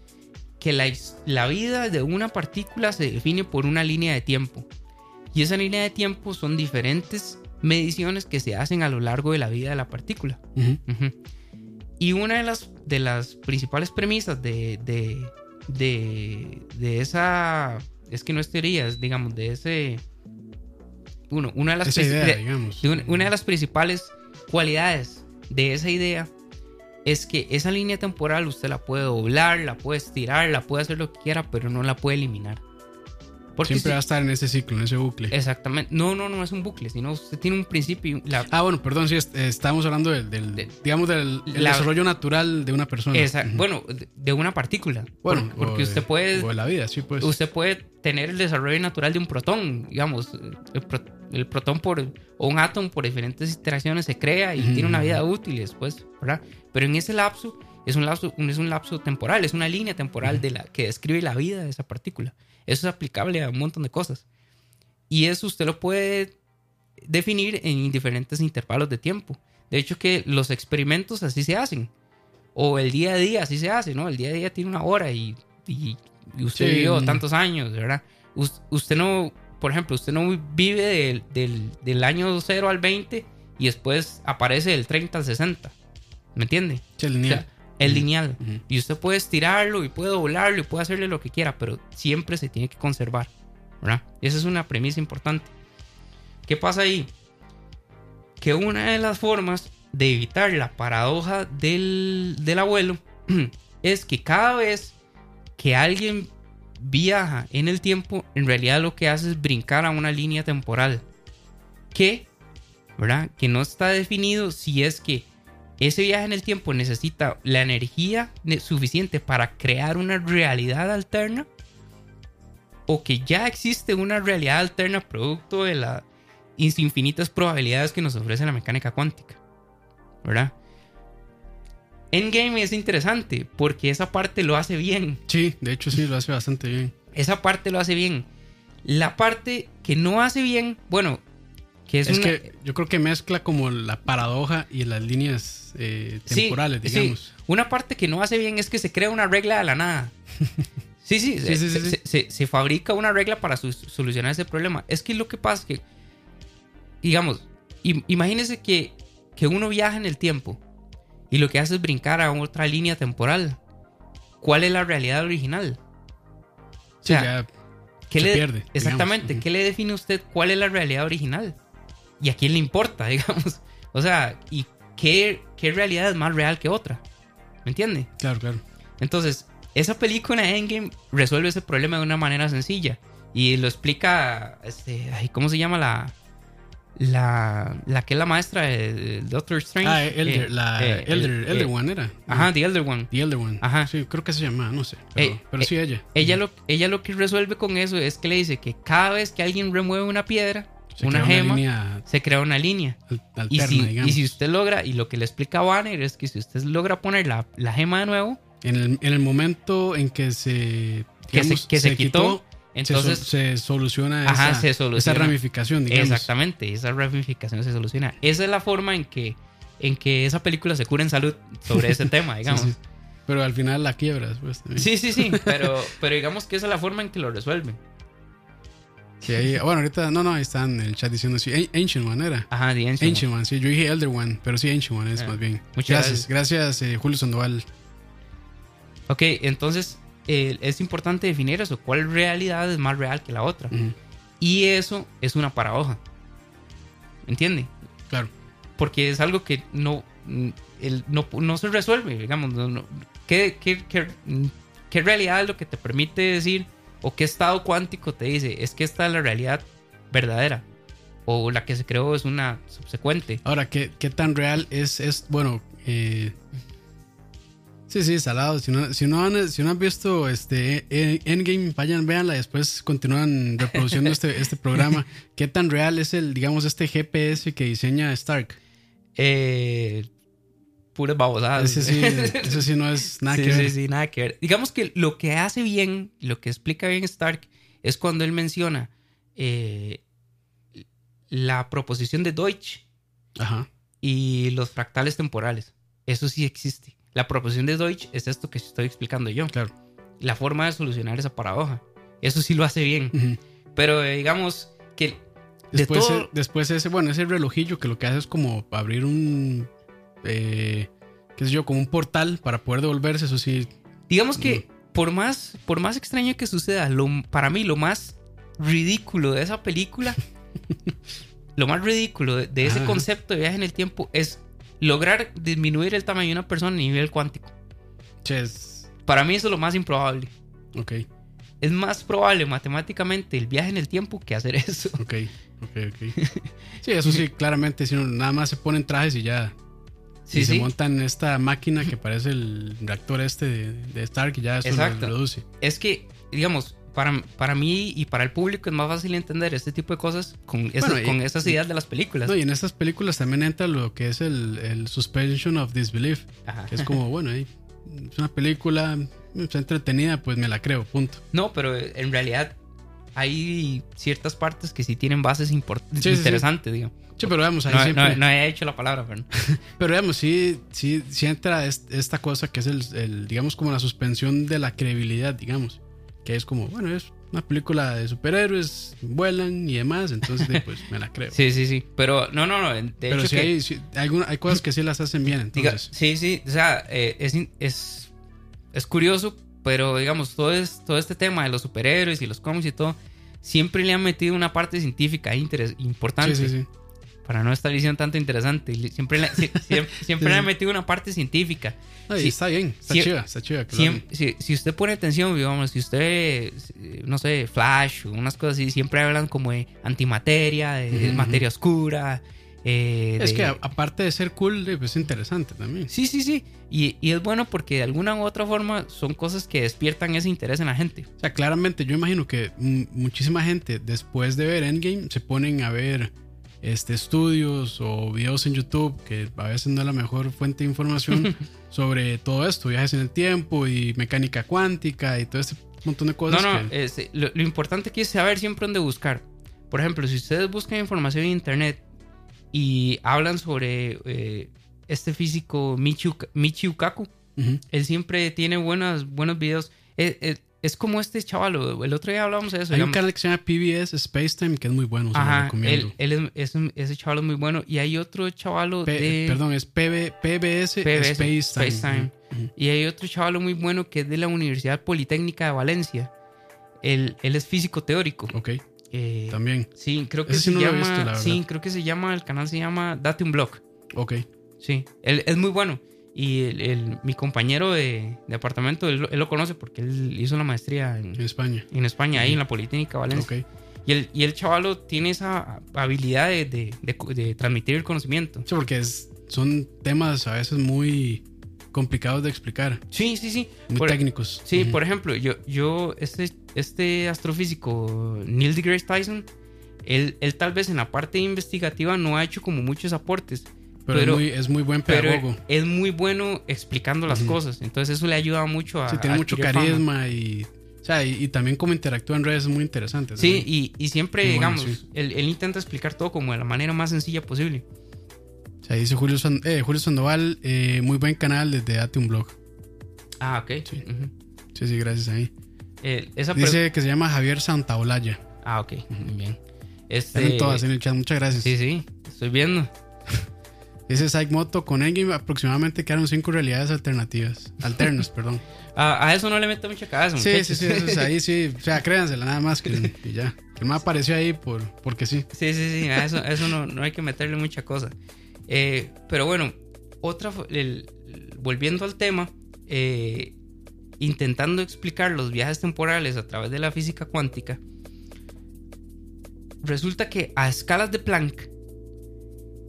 que la, la vida de una partícula se define por una línea de tiempo. Y esa línea de tiempo son diferentes mediciones que se hacen a lo largo de la vida de la partícula. Y una de las, de las principales premisas de, de, de, de esa. Es que no es teoría, es, digamos, de ese. Uno, una de las idea, una de las principales cualidades de esa idea es que esa línea temporal usted la puede doblar, la puede estirar, la puede hacer lo que quiera, pero no la puede eliminar. Porque Siempre si- va a estar en ese ciclo, en ese bucle. Exactamente. No, no, no es un bucle, sino usted tiene un principio. la- Ah, bueno, perdón, sí, eh, estábamos hablando del, del- De- digamos, del el la- desarrollo natural de una persona. esa- Ujú. Bueno, de- una partícula. Bueno, porque, porque de- usted puede. O de la vida, sí, pues. usted puede tener el desarrollo natural de un protón, digamos, el, pro- el protón por, o un átomo por diferentes interacciones se crea y Ujú. tiene una vida útil después, ¿verdad? Pero en ese lapso es un lapso, es un lapso temporal, es una línea temporal de la, que describe la vida de esa partícula. Eso es aplicable a un montón de cosas. Y eso usted lo puede definir en diferentes intervalos de tiempo. De hecho que los experimentos así se hacen. O el día a día así se hace, ¿no? El día a día tiene una hora y, y- y usted Sí, vivió tantos años, ¿verdad? Us- usted no, por ejemplo, usted no vive del, del- del año 0 al 20 y después aparece del 30 al 60. ¿Me entiende? Sí, el O lineal. sea, el Ujú. lineal. Y usted puede estirarlo y puede doblarlo y puede hacerle lo que quiera, pero siempre se tiene que conservar. ¿verdad? Esa es una premisa importante. ¿Qué pasa ahí? Que una de las formas de evitar la paradoja del, del abuelo [clears throat] es que cada vez que alguien viaja en el tiempo, en realidad lo que hace es brincar a una línea temporal. Que, ¿verdad? Que no está definido si es que ese viaje en el tiempo necesita la energía ne- suficiente para crear una realidad alterna o que ya existe una realidad alterna producto de las infinitas probabilidades que nos ofrece la mecánica cuántica. ¿Verdad? Endgame es interesante porque esa parte lo hace bien. Sí, de hecho sí, lo hace bastante bien. Esa parte lo hace bien. La parte que no hace bien, bueno, que es, Es, una- que yo creo que mezcla como la paradoja y las líneas eh, Sí, temporales, sí. digamos. Una parte que no hace bien es que se crea una regla de la nada. Sí, [laughs] sí, Sí, sí, se, sí, sí. se- se- se fabrica una regla para su- solucionar ese problema. Es que lo que pasa es que, digamos, im- imagínese que, que uno viaja en el tiempo y lo que hace es brincar a otra línea temporal. ¿Cuál es la realidad original? O Sí, sea, ya ¿Qué se le- pierde. Exactamente. ¿Qué le define a usted cuál es la realidad original? ¿Y a quién le importa, [laughs] digamos? O sea, ¿y qué, qué realidad es más real que otra? ¿Me entiende? Claro, claro. Entonces, esa película Endgame resuelve ese problema de una manera sencilla. Y lo explica, este, ay, ¿cómo se llama la, la, la que es la maestra de, Doctor Strange? Ah, Elder, Eh, la eh, Elder, eh, Elder eh, One era. Ajá, The Elder One. The Elder One. Ajá. Sí, creo que se llama, no sé. Pero, Eh, pero eh, sí, ella. Ella lo, ella lo que resuelve con eso es que le dice que cada vez que alguien remueve una piedra, Se una gema, línea se crea una línea. Y si, digamos. y si usted logra, y lo que le explica Banner es que si usted logra poner la, la gema de nuevo, en, el, en el momento en que se, que, se, que se, quitó, entonces se soluciona, Ajá, esa, se soluciona. esa ramificación, digamos. Exactamente, esa ramificación se soluciona. Esa es la forma en que, en que esa película se cura en salud sobre ese [laughs] tema, digamos. Sí, Sí, sí. Pero al final la quiebra después también. sí, sí, [laughs] pero, pero digamos que esa es la forma en que lo resuelven. Sí, ahí- bueno, ahorita, no, no, ahí están en el chat diciendo sí. An- Ancient One era. Ajá, de Ancient Ancient One, sí. Yo dije Elder One, pero sí Ancient One es Ah, más bien. muchas gracias, gracias, eh, Julio Sandoval. Ok, entonces eh, es importante definir eso. ¿Cuál realidad es más real que la otra? Y eso es una paradoja. ¿Entiende? Claro. Porque es algo que no, el- no, no se resuelve, digamos. no- no. ¿Qué, qué, qué- qué realidad es lo que te permite decir o qué estado cuántico te dice? Es que esta es la realidad verdadera. O la que se creó es una subsecuente. Ahora, ¿qué, qué tan real es, es bueno, eh, Sí, sí, salado. Si no, si no, han, si no han visto este eh, Endgame, vayan, véanla. Después continúan reproduciendo este, [laughs] este programa. ¿Qué tan real es el, digamos, este GPS que diseña Stark? Eh, puras babosadas. Ese sí, [laughs] ese sí no es nada Sí, que ver. sí, sí, nada que ver. Digamos que lo que hace bien, lo que explica bien Stark, es cuando él menciona eh, la proposición de Deutsch Ajá. y los fractales temporales. Eso sí existe. La proposición de Deutsch es esto que estoy explicando yo. Claro. La forma de solucionar esa paradoja. Eso sí lo hace bien. Ujú. Pero eh, digamos que de Después, todo- eh, después ese, bueno, ese relojillo que lo que hace es como abrir un, eh, qué sé yo, como un portal para poder devolverse, eso sí. Digamos que por más, por más extraño que suceda, lo, para mí lo más ridículo de esa película, [laughs] lo más ridículo de, de ese Ajá. concepto de viaje en el tiempo es lograr disminuir el tamaño de una persona a nivel cuántico. Ches. Para mí eso es lo más improbable. Ok, Es más probable matemáticamente el viaje en el tiempo que hacer eso. ok, ok, ok. [laughs] Sí, eso sí, claramente, si no, nada más se ponen trajes y ya. Sí, y sí. se montan esta máquina que parece el reactor este de, de Stark y ya eso lo reduce. Es que, digamos, para, para mí y para el público es más fácil entender este tipo de cosas con, esas, Bueno, y- con esas ideas de las películas. No, y en estas películas también entra lo que es el, el suspension of disbelief, Ajá. que es como, bueno, es una película, está entretenida, pues me la creo, punto. No, pero en realidad hay ciertas partes que sí tienen bases Sí, sí, sí. interesantes, digo. Sí, pero vamos, ahí No, siempre... no, no he hecho la palabra, pero... [laughs] Pero digamos, sí, sí, sí entra est- esta cosa que es el, el, digamos, como la suspensión de la credibilidad, digamos. Que es como, bueno, es una película de superhéroes, vuelan y demás, entonces pues me la creo. [laughs] Sí, sí, sí. Pero no, no, no. De Pero hecho sí que, hay, sí, hay cosas que sí las hacen bien, diga- entonces. sí, sí. O sea, eh, es, es, es curioso, pero digamos, todo, es, todo este tema de los superhéroes y los cómics y todo, siempre le han metido una parte científica ahí interes- importante. Sí, sí, sí. Para no estar diciendo tanto interesante. Siempre, sie- siempre, [laughs] siempre le han metido una parte científica. No, y Sí. está bien, está Sí. chiva, está lo Siem- si, si usted pone atención, digamos, si usted, no sé, Flash unas cosas así, siempre hablan como de antimateria, de Ujú, materia oscura. eh. Es de- que a- aparte de ser cool, pues, es interesante también. Sí, sí, sí. Y, y es bueno porque de alguna u otra forma son cosas que despiertan ese interés en la gente. O sea, claramente yo imagino que muchísima gente después de ver Endgame se ponen a ver este, estudios o videos en YouTube, que a veces no es la mejor fuente de información [laughs] sobre todo esto, viajes en el tiempo y mecánica cuántica y todo este montón de No, cosas. no, que- este, lo, lo importante aquí es saber siempre dónde buscar. Por ejemplo, si ustedes buscan información en internet y hablan sobre eh, este físico Michio, Michio Kaku, Ujú. él siempre tiene buenas, buenos videos. Es, es- es como este chaval, el otro día hablábamos de eso. Hay un canal que se llama PBS Spacetime que es muy bueno, se lo Ajá, recomiendo. él, él es, ese chaval es muy bueno. Y hay otro chaval de... Perdón, es PB, PBS, PBS, Spacetime. Y hay otro chaval muy bueno que es de la Universidad Politécnica de Valencia. Él, él es físico teórico. Ok, Eh, también. Sí, creo que Ese se no llama. visto, sí, creo que se llama. El canal se llama Date un Blog. Ok, Sí, él es muy bueno. Y el, el- mi compañero de, de apartamento, él, él lo conoce porque él hizo la maestría en, en España. en España, ahí en la Politécnica Valencia. Ok. Y, el, y el chavalo tiene esa habilidad de, de- de- de transmitir el conocimiento. Sí, porque es- son temas a veces muy complicados de explicar, Sí, sí, sí. muy Por- técnicos. Sí, Ujú. por ejemplo, yo, yo este, este astrofísico Neil deGrasse Tyson, él, él tal vez en la parte investigativa no ha hecho como muchos aportes, pero, pero- es, muy, es muy buen pero pedagogo. es muy bueno explicando las cosas. Entonces eso le ayuda mucho a... Sí, tiene a mucho fama. carisma y, o sea, y, y también cómo interactúa en redes es muy interesante. Sí, y, y siempre, Muy bueno, digamos, sí. él, él intenta explicar todo como de la manera más sencilla posible. O sea, dice Julio, San- eh, Julio Sandoval, eh, muy buen canal desde Date un blog. Ah, ok. Sí. Sí, sí, gracias ahí. Eh, esa Dice que se llama Javier Santaolalla. Ah, ok. Muy bien. Están Este... todas en el chat, muchas gracias. Sí, sí. Estoy viendo. Dice Psych Moto, con Endgame aproximadamente quedaron cinco realidades alternativas. Alternas, [laughs] perdón. A, a eso no le meto mucha cabeza. Sí, muchachos. sí, sí, eso es ahí sí. O sea, [laughs] créansela nada más que y ya. Que me apareció ahí por, porque sí. Sí, sí, sí, a eso, eso no, no hay que meterle mucha cosa. Eh, pero bueno, otra, el- volviendo al tema, eh, intentando explicar los viajes temporales a través de la física cuántica, resulta que a escalas de Planck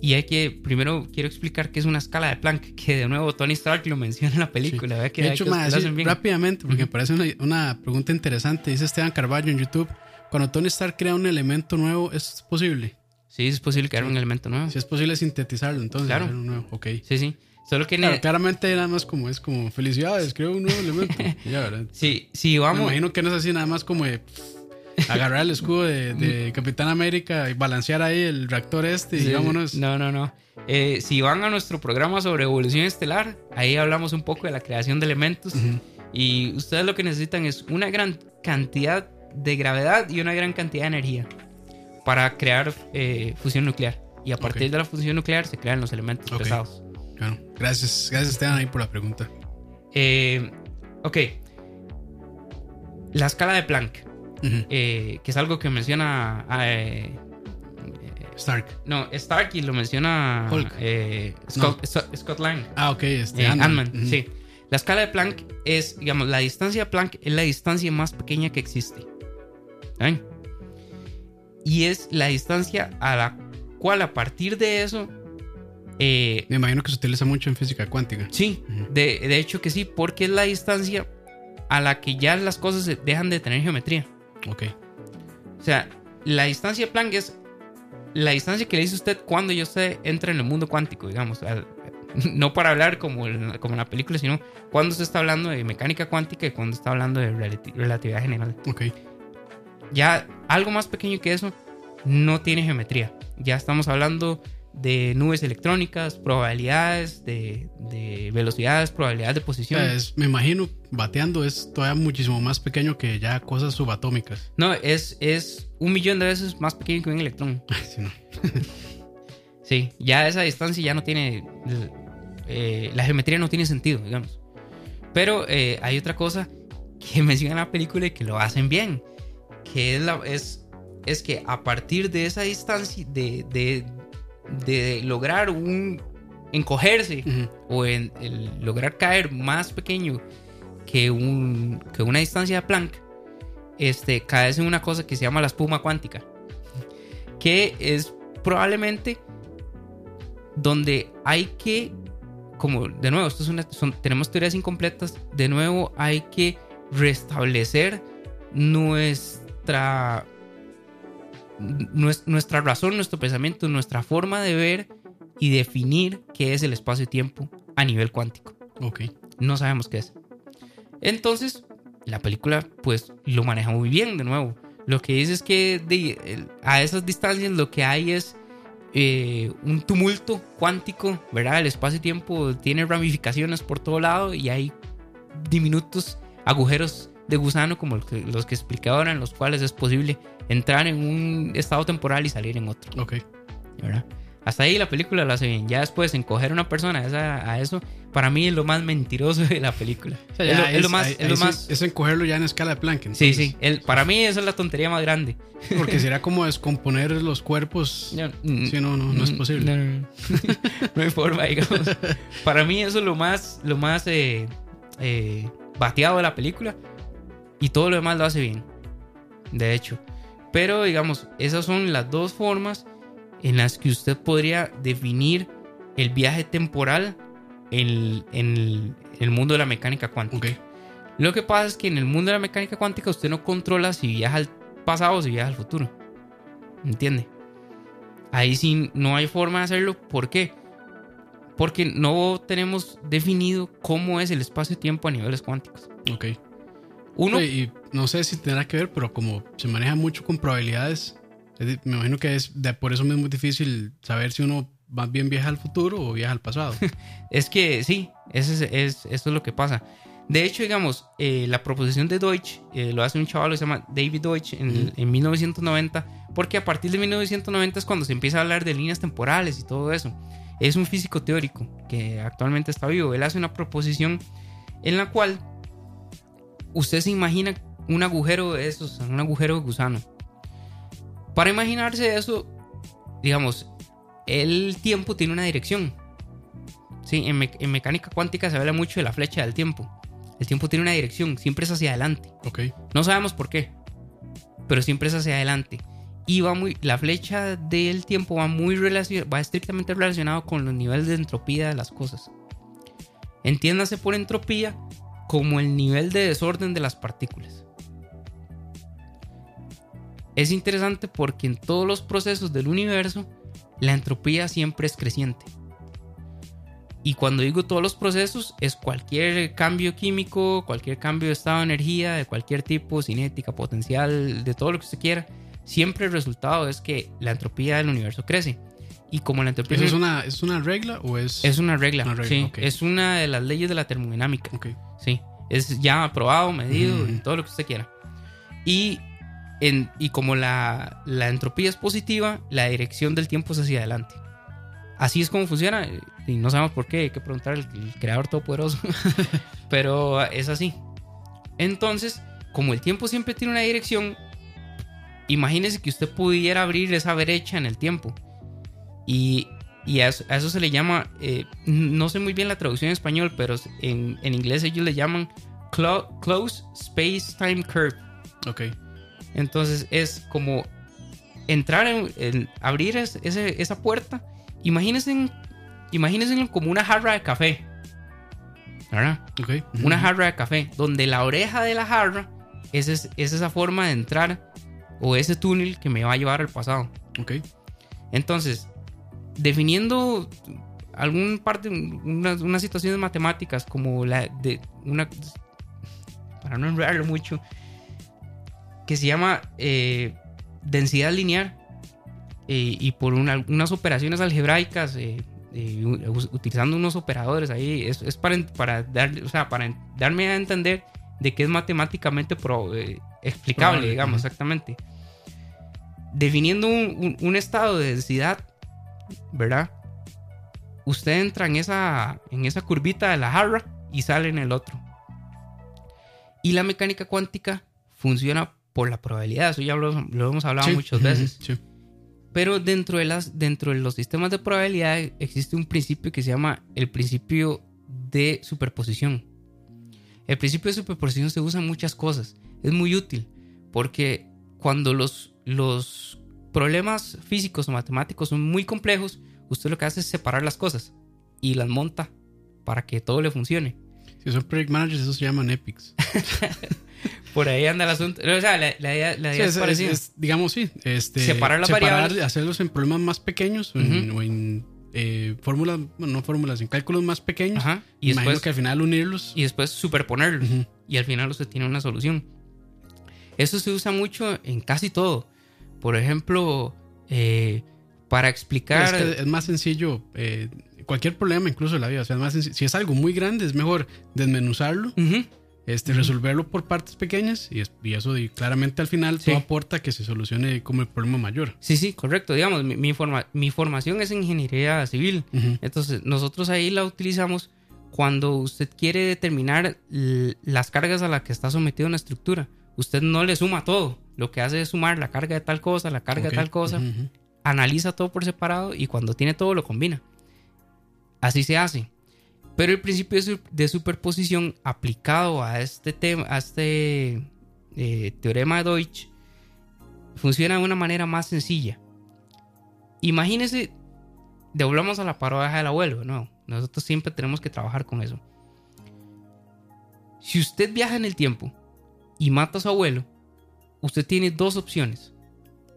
Y hay que, primero quiero explicar qué es una escala de Planck, que de nuevo Tony Stark lo menciona en la película. Que, de hecho, que bien. rápidamente, porque me parece una, una pregunta interesante. Dice Esteban Carballo en YouTube: Cuando Tony Stark crea un elemento nuevo, ¿es posible? Sí, es posible crear un elemento nuevo. Si es posible sintetizarlo, entonces. Claro. hacer un nuevo. Ok. Sí, sí. Solo que Claro, claramente nada más como es como felicidades, creo un nuevo elemento. [laughs] Ya, ¿verdad? si Me vamos, imagino que no es así nada más como de pff, agarrar el escudo de, de Capitán América y balancear ahí el reactor este y Sí, vámonos. No, no, no. Eh, si van a nuestro programa sobre evolución estelar, ahí hablamos un poco de la creación de elementos. Ujú. Y ustedes lo que necesitan es una gran cantidad de gravedad y una gran cantidad de energía para crear eh, fusión nuclear. Y a partir Ok. de la fusión nuclear se crean los elementos Ok. pesados. Claro. Gracias, gracias Esteban ahí por la pregunta. Eh, ok. La escala de Planck, Eh, que es algo que menciona... eh, Stark. no, Stark y lo menciona Hulk. eh, Scott, Scott- Scott Lang. Ah, ok, este Ant-Man. Sí. La escala de Planck es, digamos, la distancia de Planck es la distancia más pequeña que existe. ¿Saben? Y es la distancia a la cual a partir de eso... eh, Me imagino que se utiliza mucho en física cuántica. sí, de, de hecho que sí, porque es la distancia a la que ya las cosas dejan de tener geometría. Ok. O sea, la distancia de Planck es la distancia que le dice usted cuando ya usted entra en el mundo cuántico, digamos. [laughs] No para hablar como en, la- como en la película, sino cuando usted está hablando de mecánica cuántica y cuando está hablando de relati- relatividad general. Ok. Ya algo más pequeño que eso no tiene geometría. Ya estamos hablando de nubes electrónicas, probabilidades de, de velocidades, probabilidades de O posición. sea, es- me imagino bateando es todavía muchísimo más pequeño que ya cosas subatómicas. No, es, es un millón de veces más pequeño que un electrón. [laughs] Sí, no. [laughs] Sí, ya esa distancia ya no tiene. eh, la geometría no tiene sentido, digamos. Pero eh, hay otra cosa que [laughs] menciona en la película y que lo hacen bien. Que es, la, es, es que a partir de esa distancia, de, de, de lograr un encogerse o en el lograr caer más pequeño que, un, que una distancia de Planck, este, caes en una cosa que se llama la espuma cuántica, que es probablemente donde hay que, como de nuevo, esto es una, son, tenemos teorías incompletas, de nuevo hay que restablecer nuestra, nues- nuestra razón, nuestro pensamiento, nuestra forma de ver y definir qué es el espacio-tiempo a nivel cuántico. Ok. No sabemos qué es. Entonces, la película pues lo maneja muy bien de nuevo. Lo que dice es que de- a esas distancias lo que hay es eh, un tumulto cuántico, ¿verdad? El espacio-tiempo tiene ramificaciones por todo lado y hay diminutos agujeros de gusano como los que, los que expliqué ahora en los cuales es posible entrar en un estado temporal y salir en otro. Ok. ¿verdad? Hasta ahí la película lo hace bien. Ya después, encoger a una persona a, esa- a eso, para mí es lo más mentiroso de la película. O sea, es, lo, ya es lo más. ahí- es lo sí- más es encogerlo ya en escala de Planck. sí, entonces. sí. el- para mí, eso es la tontería más grande. Porque [laughs] sería como descomponer los cuerpos. Yo- Sí, no, no, no es mm, posible. No, no, no. [laughs] No hay forma, digamos. [laughs] Para mí, eso es lo más, lo más eh, eh, bateado de la película. Y todo lo demás lo hace bien. De hecho. Pero, digamos, esas son las dos formas en las que usted podría definir el viaje temporal en, en el, mundo de la mecánica cuántica. Ok. Lo que pasa es que en el mundo de la mecánica cuántica usted no controla si viaja al pasado o si viaja al futuro. ¿Entiende? Ahí sí no hay forma de hacerlo. ¿Por qué? Porque no tenemos definido cómo es el espacio-tiempo a niveles cuánticos. Ok. Uno, Oye, y no sé si tendrá que ver, pero como se maneja mucho con probabilidades, es de- me imagino que es de, por eso mismo es difícil saber si uno más bien viaja al futuro o viaja al pasado. [laughs] es que sí, ese es, es- eso es lo que pasa. De hecho, digamos, eh, la proposición de Deutsch eh, lo hace un chaval que se llama David Deutsch en, Ujú. en 1990, porque a partir de 1990 es cuando se empieza a hablar de líneas temporales y todo eso. Es un físico teórico que actualmente está vivo. Él hace una proposición en la cual usted se imagina un agujero de esos, un agujero de gusano. Para imaginarse eso, digamos, el tiempo tiene una dirección. Sí, en, me- en mecánica cuántica se habla mucho de la flecha del tiempo. El tiempo tiene una dirección, siempre es hacia adelante. Ok. No sabemos por qué, pero siempre es hacia adelante. y va muy, la flecha del tiempo va muy relacion, va estrictamente relacionado con los niveles de entropía de las cosas. Entiéndase por entropía como el nivel de desorden de las partículas. Es interesante porque en todos los procesos del universo la entropía siempre es creciente. Y cuando digo todos los procesos, es cualquier cambio químico, cualquier cambio de estado de energía, de cualquier tipo, cinética, potencial, de todo lo que usted quiera. Siempre el resultado es que la entropía del universo crece. Y como la entropía... ¿Eso es una, es una regla o es...? Es una regla, Una regla, sí. Es una de las leyes de la termodinámica. Ok. Sí, es ya aprobado, medido, Ujú. todo lo que usted quiera. Y, en, y como la, la entropía es positiva, la dirección del tiempo es hacia adelante. Así es como funciona. Y no sabemos por qué, hay que preguntar al, al creador todopoderoso. [laughs] Pero es así. Entonces, como el tiempo siempre tiene una dirección, imagínese que usted pudiera abrir esa brecha en el tiempo. Y, y a, eso, a eso se le llama, eh, no sé muy bien la traducción en español, pero en, en inglés ellos le llaman clo- Close Space Time Curve. Ok. Entonces es como entrar en, en abrir es- ese- esa puerta. Imagínense, imagínense como una jarra de café. ¿Verdad? Ok. Una jarra de café, donde la oreja de la jarra es, es, es esa forma de entrar o ese túnel que me va a llevar al pasado. Ok. Entonces, definiendo algún parte, unas, unas situaciones matemáticas como la de una, para no enredarlo mucho, que se llama eh, densidad lineal eh, y por una- unas operaciones algebraicas eh, utilizando unos operadores ahí, es, es para, para, dar, o sea, para darme a entender de que es matemáticamente pro- explicable, Probable, digamos, exactamente. Definiendo un, un- un estado de densidad, ¿verdad? Usted entra en esa, en esa curvita de la jarra y sale en el otro. Y la mecánica cuántica funciona por la probabilidad, eso ya lo, lo hemos hablado Sí, muchas veces. [laughs] Sí. Pero dentro de, las, dentro de los sistemas de probabilidad existe un principio que se llama el principio de superposición. El principio de superposición se usa en muchas cosas. Es muy útil porque cuando los, los problemas físicos o matemáticos son muy complejos, usted lo que hace es separar las cosas y las monta para que todo le funcione. Si son project managers, esos se llaman epics. [laughs] Por ahí anda el asunto. O sea, la, la idea, la Sí, idea es, es parecida. es, digamos, sí. Este, Separar las variables. Hacerlos en problemas más pequeños o en, Ujú. o en, eh, fórmulas, bueno, no fórmulas, en cálculos más pequeños. Ajá. Y Imagino después, que al final unirlos. y después superponerlos. Ujú. y al final usted tiene una solución. Eso se usa mucho en casi todo. Por ejemplo, eh, para explicar... Es, que es más sencillo. eh, cualquier problema, incluso de la vida. O sea, es más senc- si es algo muy grande, es mejor desmenuzarlo, este, resolverlo por partes pequeñas y, es- y eso y claramente al final Sí. todo aporta a que se solucione como el problema mayor. Sí, sí, correcto. Digamos, mi, mi forma- mi formación es en ingeniería civil. Entonces, nosotros ahí la utilizamos cuando usted quiere determinar las cargas a las que está sometido una estructura. Usted no le suma todo. Lo que hace es sumar la carga de tal cosa, la carga de tal cosa. Analiza todo por separado y cuando tiene todo lo combina. Así se hace. Pero el principio de, su- de superposición aplicado a este tema, a este eh, teorema de Deutsch, funciona de una manera más sencilla. Imagínese, devolvamos a la paradoja del abuelo, no. Nosotros siempre tenemos que trabajar con eso. Si usted viaja en el tiempo y mata a su abuelo, usted tiene dos opciones.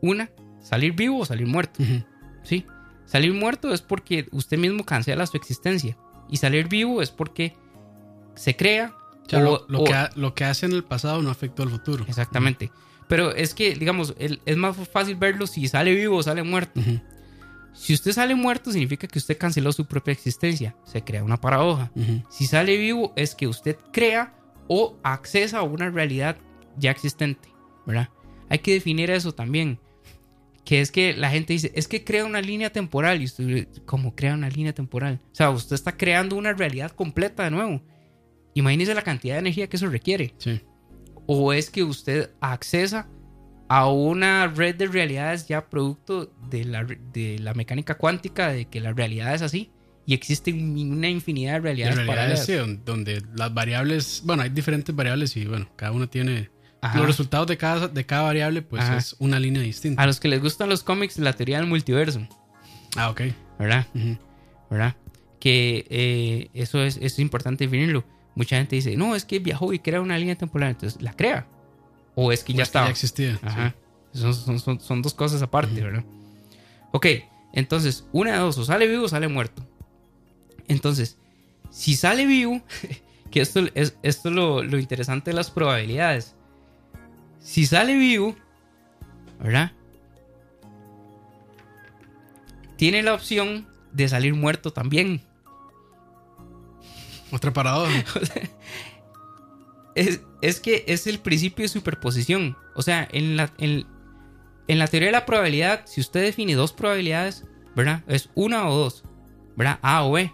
Una, salir vivo o salir muerto. ¿sí? Salir muerto es porque usted mismo cancela su existencia. Y salir vivo es porque se crea. O sea, o- lo, lo o- que ha- lo que hace en el pasado no afectó al futuro. Exactamente. Pero es que, digamos, el- es más fácil verlo si sale vivo o sale muerto. Si usted sale muerto, significa que usted canceló su propia existencia. Se crea una paradoja. Si sale vivo, es que usted crea o accesa a una realidad ya existente, ¿verdad? Hay que definir eso también. Que es que la gente dice, es que crea una línea temporal. Y usted, ¿cómo crea una línea temporal? O sea, usted está creando una realidad completa de nuevo. Imagínese la cantidad de energía que eso requiere. Sí. O es que usted accesa a una red de realidades ya producto de la, de la mecánica cuántica, de que la realidad es así. Y existe una infinidad de realidades realidad paralelas. sí, don- donde las variables, bueno, hay diferentes variables y bueno, cada una tiene Ajá. los resultados de cada, de cada variable, pues Ajá. es una línea distinta. A los que les gustan los cómics, la teoría del multiverso, Ah, ok. ¿verdad? Ujú. ¿Verdad? Que eh, eso es, es importante definirlo. Mucha gente dice, no, es que viajó y crea una línea temporal. Entonces, ¿la crea? O es que ya Pues que estaba. existía. Ajá. Son, son- son- son dos cosas aparte, ¿verdad? Ok, entonces, una de dos, o sale vivo o sale muerto. Entonces, si sale vivo, [laughs] que esto es esto es lo, lo interesante de las probabilidades. Si sale vivo, ¿verdad? Tiene la opción de salir muerto también. [laughs] Otra paradoja. [laughs] Es, es que es el principio de superposición. O sea, en la, en, en la teoría de la probabilidad, si usted define dos probabilidades, ¿verdad? Es una o dos, ¿verdad? A o B.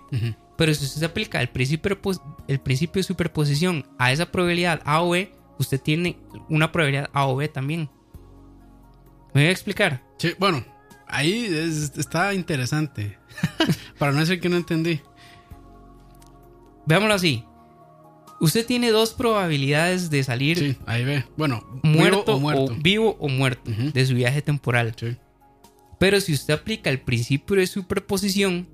Pero si usted aplica el principio, de pos- el principio de superposición a esa probabilidad A o B, usted tiene una probabilidad A o B también. ¿Me voy a explicar? Sí, bueno, ahí es- está interesante. [laughs] Para no decir que no entendí. Veámoslo así. Usted tiene dos probabilidades de salir Sí, ahí ve. Bueno, muerto, o muerto. vivo o muerto de su viaje temporal. Sí. Pero si usted aplica el principio de superposición,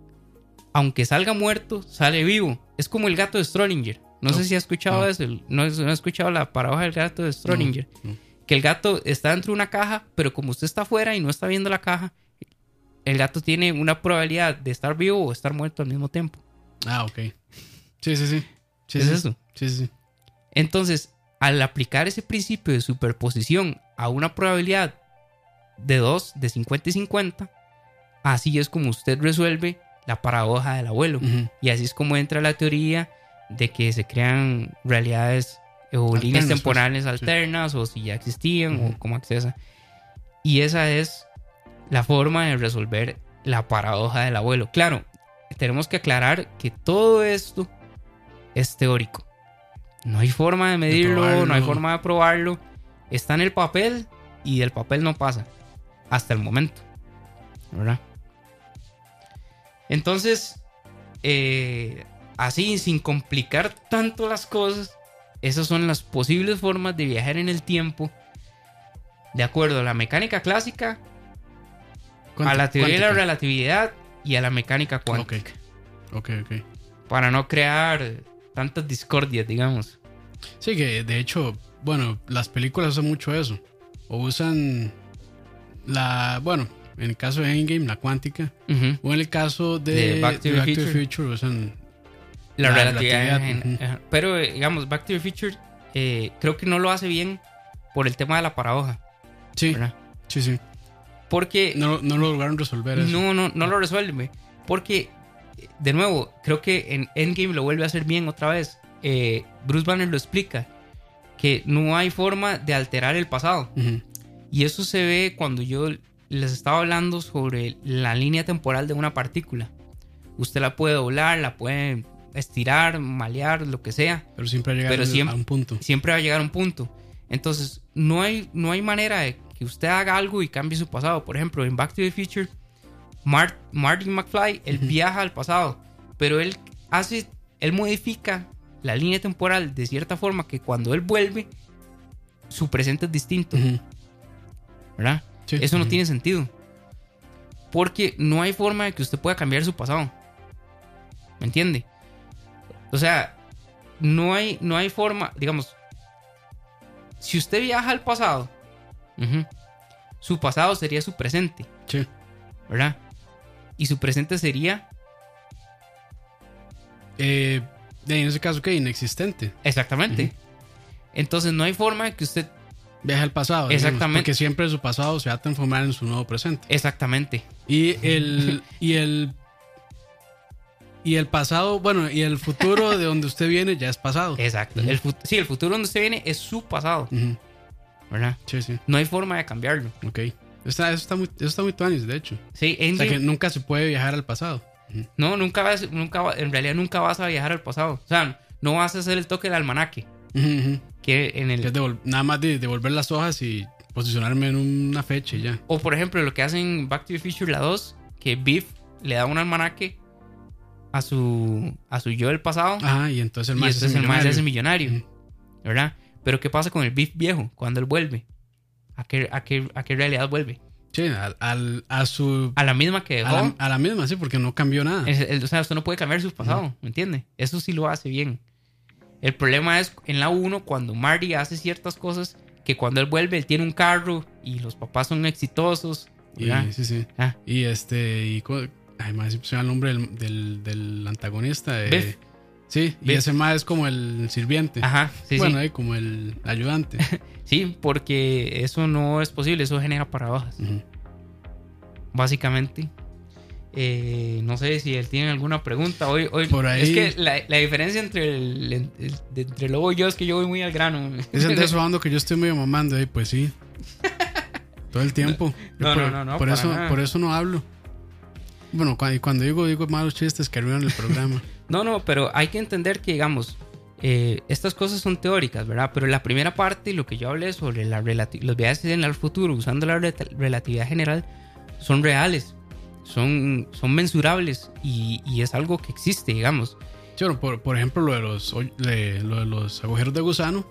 aunque salga muerto, sale vivo. Es como el gato de Schrödinger. No, No, sé si ha escuchado no. eso. No, no ha escuchado la paradoja del gato de no. Que el gato está dentro de una caja, pero como usted está afuera y no está viendo la caja, el gato tiene una probabilidad de estar vivo o estar muerto al mismo tiempo. Ah, ok. Sí, sí, sí. sí ¿Es sí. eso? Sí, sí, sí. Entonces, al aplicar ese principio de superposición a una probabilidad de 2, de 50 y 50, así es como usted resuelve la paradoja del abuelo. Y así es como entra la teoría de que se crean realidades o líneas pues. temporales Sí. alternas o si ya existían o cómo accesa. Y esa es la forma de resolver la paradoja del abuelo. Claro, tenemos que aclarar que todo esto es teórico. No hay forma de medirlo, no hay forma de probarlo. Está en el papel y del papel no pasa. Hasta el momento. ¿Verdad? Entonces, eh, así, sin complicar tanto las cosas, esas son las posibles formas de viajar en el tiempo. De acuerdo a la mecánica clásica, a la teoría de la relatividad y a la mecánica cuántica. Ok, ok. Para no crear tantas discordias, digamos. Sí, que de hecho, bueno, las películas usan mucho eso. O usan la, bueno, en el caso de Endgame, la cuántica. O en el caso de, De Back to the to Future. Future, usan La, La relatividad. relatividad, en- ujú. ajá. Pero, eh, digamos, Back to the Future eh, creo que no lo hace bien por el tema de la paradoja. Sí, ¿verdad? sí, sí. Porque No, no lo lograron resolver eso. no, no, no lo resuelve. Porque, eh, de nuevo, creo que en Endgame lo vuelve a hacer bien otra vez. Eh, Bruce Banner lo explica. Que no hay forma de alterar el pasado. Y eso se ve cuando yo les estaba hablando sobre la línea temporal de una partícula. Usted la puede doblar, la puede estirar, malear, lo que sea. Pero siempre llega Pero siempre- a un punto. Siempre va a llegar a un punto. Entonces, no hay, no hay manera de que usted haga algo y cambie su pasado. Por ejemplo, en Back to the Future, Mar- Marty McFly, él viaja al pasado. Pero él hace, él modifica la línea temporal de cierta forma que cuando él vuelve, su presente es distinto. ¿Verdad? Sí. Eso no tiene sentido. Porque no hay forma de que usted pueda cambiar su pasado. ¿Me entiende? O sea, no hay, no hay forma, digamos, si usted viaja al pasado, su pasado sería su presente, Sí. ¿verdad? Y su presente sería Eh, en ese caso, ¿qué? Inexistente. exactamente. Entonces no hay forma de que usted... Viaja al pasado. digamos, Exactamente. porque siempre su pasado se va a transformar en su nuevo presente. Exactamente. Y el. y el. Y el pasado, bueno, y el futuro de donde usted viene ya es pasado. Exacto. Ujú. El fut- sí, el futuro donde usted viene es su pasado. ¿verdad? Sí, sí. No hay forma de cambiarlo. Ok. Está, eso está muy, eso está muy tuanis, de hecho. Sí, O sea que nunca se puede viajar al pasado. No, nunca vas, nunca en realidad nunca vas a viajar al pasado. O sea, no vas a hacer el toque del almanaque. Que en el. nada más de devolver las hojas y posicionarme en una fecha y ya. O por ejemplo, lo que hacen Back to the Future la 2, que Biff le da un almanaque a su a su yo del pasado. Ajá, y entonces el más más se hace millonario. ¿Verdad? Pero ¿qué pasa con el Biff viejo cuando él vuelve? ¿A qué, a qué, a qué realidad vuelve? Sí, al, al- a su. A la misma que dejó. A la, a la misma, sí, porque no cambió nada. Es- el- o sea, usted no puede cambiar su pasado, ¿me entiende? Eso sí lo hace bien. El problema es en la 1 cuando Marty hace ciertas cosas que cuando él vuelve él tiene un carro y los papás son exitosos. Y, ¿verdad? sí, sí. Ah. Y este. Y, co- ay, más se el nombre del, del, del antagonista. eh, Biff. Sí, y ese más es como el sirviente. Ajá, sí, bueno, sí. ahí como el ayudante. [laughs] Sí, porque eso no es posible, eso genera paradojas, básicamente. Eh, no sé si él tiene alguna pregunta. Hoy, hoy Por ahí- Es que la, la diferencia entre el, el- entre Lobo y yo es que yo voy muy al grano. Es Andrés [laughs] Obando que yo estoy medio mamando ahí, pues sí. Todo el tiempo. No, por, no, no, por eso, nada. por eso no hablo. Bueno, cua- y cuando digo, digo malos chistes que arruinan el programa. [laughs] No, no, pero hay que entender que, digamos, eh, estas cosas son teóricas, ¿verdad? Pero la primera parte, lo que yo hablé sobre la los viajes en el futuro usando la relatividad general, son reales, son, son mensurables y, y es algo que existe, digamos. Sí, bueno, por, por ejemplo, lo de, los, de- lo de los agujeros de gusano,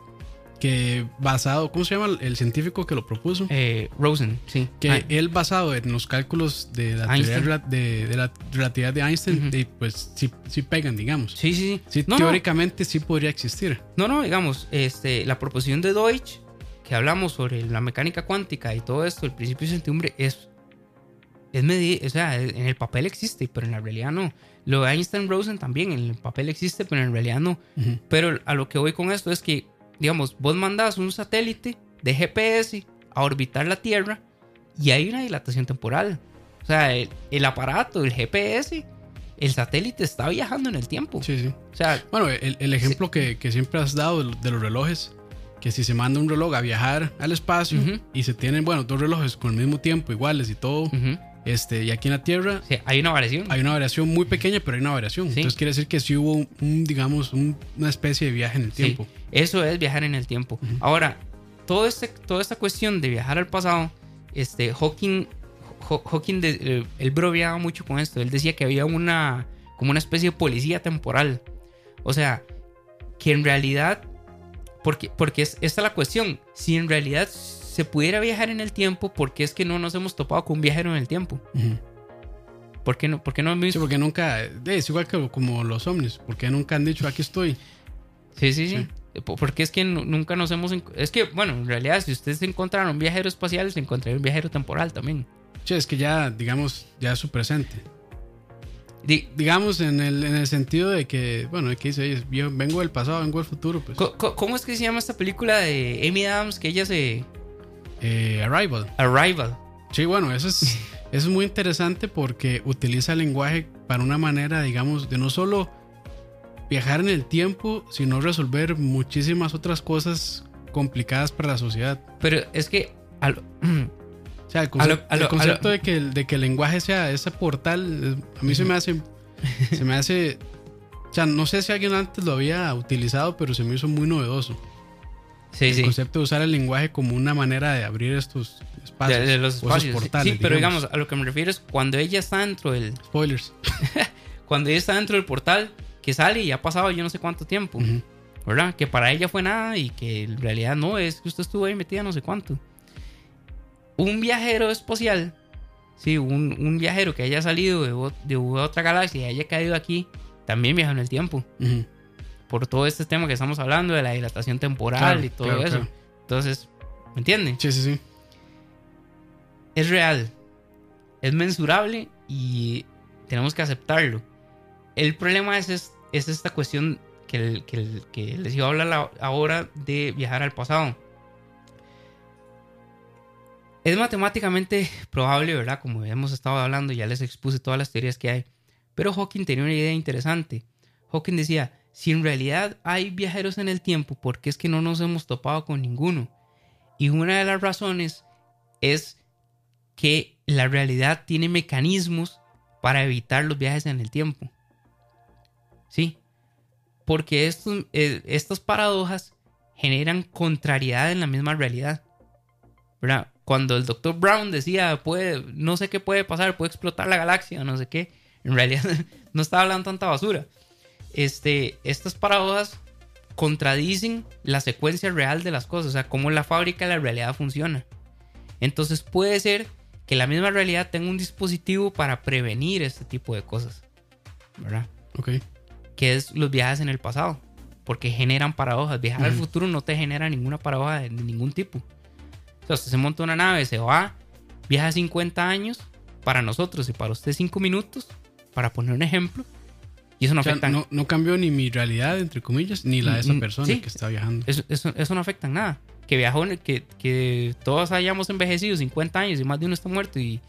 que basado, ¿cómo se llama el científico que lo propuso? Eh, Rosen, sí. que Ah, él basado en los cálculos de la, teoría de, de la relatividad de Einstein, y pues sí, sí pegan, digamos. sí, sí, sí. Sí, No, no, teóricamente sí podría existir. No, no, digamos, este, la proposición de Deutsch, que hablamos sobre la mecánica cuántica y todo esto, el principio de incertidumbre, es, es o sea, en el papel existe, pero en la realidad no. Lo de Einstein-Rosen también, en el papel existe, pero en realidad no. Ujú. Pero a lo que voy con esto es que, digamos, vos mandás un satélite de GPS a orbitar la Tierra y hay una dilatación temporal. O sea, el, el aparato, el GPS, el satélite está viajando en el tiempo. Sí, sí. O sea, Bueno, el, el ejemplo que, que siempre has dado de, los relojes, que si se manda un reloj a viajar al espacio Ujú. y se tienen, bueno, dos relojes con el mismo tiempo, iguales y todo, ujú, este, y aquí en la Tierra sí, hay una variación. hay una variación muy pequeña, pero hay una variación. Sí. Entonces quiere decir que sí hubo un, digamos, un- una especie de viaje en el Sí, tiempo. eso es viajar en el tiempo. Ahora, todo este, toda esta cuestión de viajar al pasado, este, Hawking, Haw- Hawking de- eh, él bromeaba mucho con esto. Él decía que había una, como una especie de policía temporal. O sea, que en realidad, porque, porque es, esta es la cuestión, si en realidad se pudiera viajar en el tiempo, ¿por qué es que no nos hemos topado con un viajero en el tiempo? Ujú. ¿Por qué no, por qué no Sí, visto? porque nunca, eh, es igual que como los ovnis, porque nunca han dicho aquí estoy. Sí, sí, sí. Po- Porque es que nu- nunca nos hemos... Es que, bueno, en realidad, si ustedes encontraron un viajero espacial, se encontraría un viajero temporal también. Sí, es que ya, digamos, ya es su presente. Di- Digamos, en el, en el sentido de que, bueno, ¿qué dice vengo del pasado, vengo del futuro, pues. co- ¿Cómo es que se llama esta película de Amy Adams que ella se... Eh, Arrival. Arrival. Sí, bueno, eso es, [laughs] es muy interesante porque utiliza el lenguaje para una manera, digamos, de no solo viajar en el tiempo, sino resolver muchísimas otras cosas complicadas para la sociedad. Pero es que... al- [clears throat] O sea, el, A conce- lo- a lo- el concepto a lo- de, que el, de que el lenguaje sea ese portal, eh, a mí se me hace, se me hace, o sea, no sé si alguien antes lo había utilizado, pero se me hizo muy novedoso. Sí, El sí. concepto de usar el lenguaje como una manera de abrir estos espacios. De, de los espacios. portales, sí, pero digamos, a lo que me refiero es cuando ella está dentro del... Spoilers. [laughs] Cuando ella está dentro del portal, que sale y ha pasado yo no sé cuánto tiempo. ¿verdad? Que para ella fue nada y que en realidad no, es que usted estuvo ahí metida no sé cuánto. Un viajero espacial, sí, un, un viajero que haya salido de, de otra galaxia y haya caído aquí, también viaja en el tiempo. Por todo este tema que estamos hablando de la dilatación temporal Claro, y todo claro, eso. claro. Entonces, ¿me entienden? Sí, sí, sí. Es real, es mensurable y tenemos que aceptarlo. El problema es, es, es esta cuestión que, el- que, el- que les iba a hablar la- ahora de viajar al pasado. Es matemáticamente probable, ¿verdad? Como hemos estado hablando, ya les expuse todas las teorías que hay. Pero Hawking tenía una idea interesante. Hawking decía, si en realidad hay viajeros en el tiempo, ¿por qué es que no nos hemos topado con ninguno? Y una de las razones es que la realidad tiene mecanismos para evitar los viajes en el tiempo. Sí, porque estos, eh, estas paradojas generan contrariedad en la misma realidad. ¿Verdad? Cuando el Dr. Brown decía, puede, no sé qué puede pasar, puede explotar la galaxia, no sé qué, en realidad [laughs] no estaba hablando tanta basura. Este, estas paradojas contradicen la secuencia real de las cosas, o sea, cómo la fábrica de la realidad funciona. Entonces puede ser que la misma realidad tenga un dispositivo para prevenir este tipo de cosas, ¿verdad? Ok. Que es los viajes en el pasado, porque generan paradojas. Viajar al Ujú. futuro no te genera ninguna paradoja de ningún tipo. O sea, usted se monta una nave, se va, viaja 50 años, para nosotros y para usted 5 minutos, para poner un ejemplo, y eso no O sea, afecta no, no cambió ni mi realidad, entre comillas, ni la de esa Mm, persona sí. que está viajando. Eso, eso, eso no afecta en nada. Que viajó, que, que todos hayamos envejecido 50 años y más de uno está muerto y,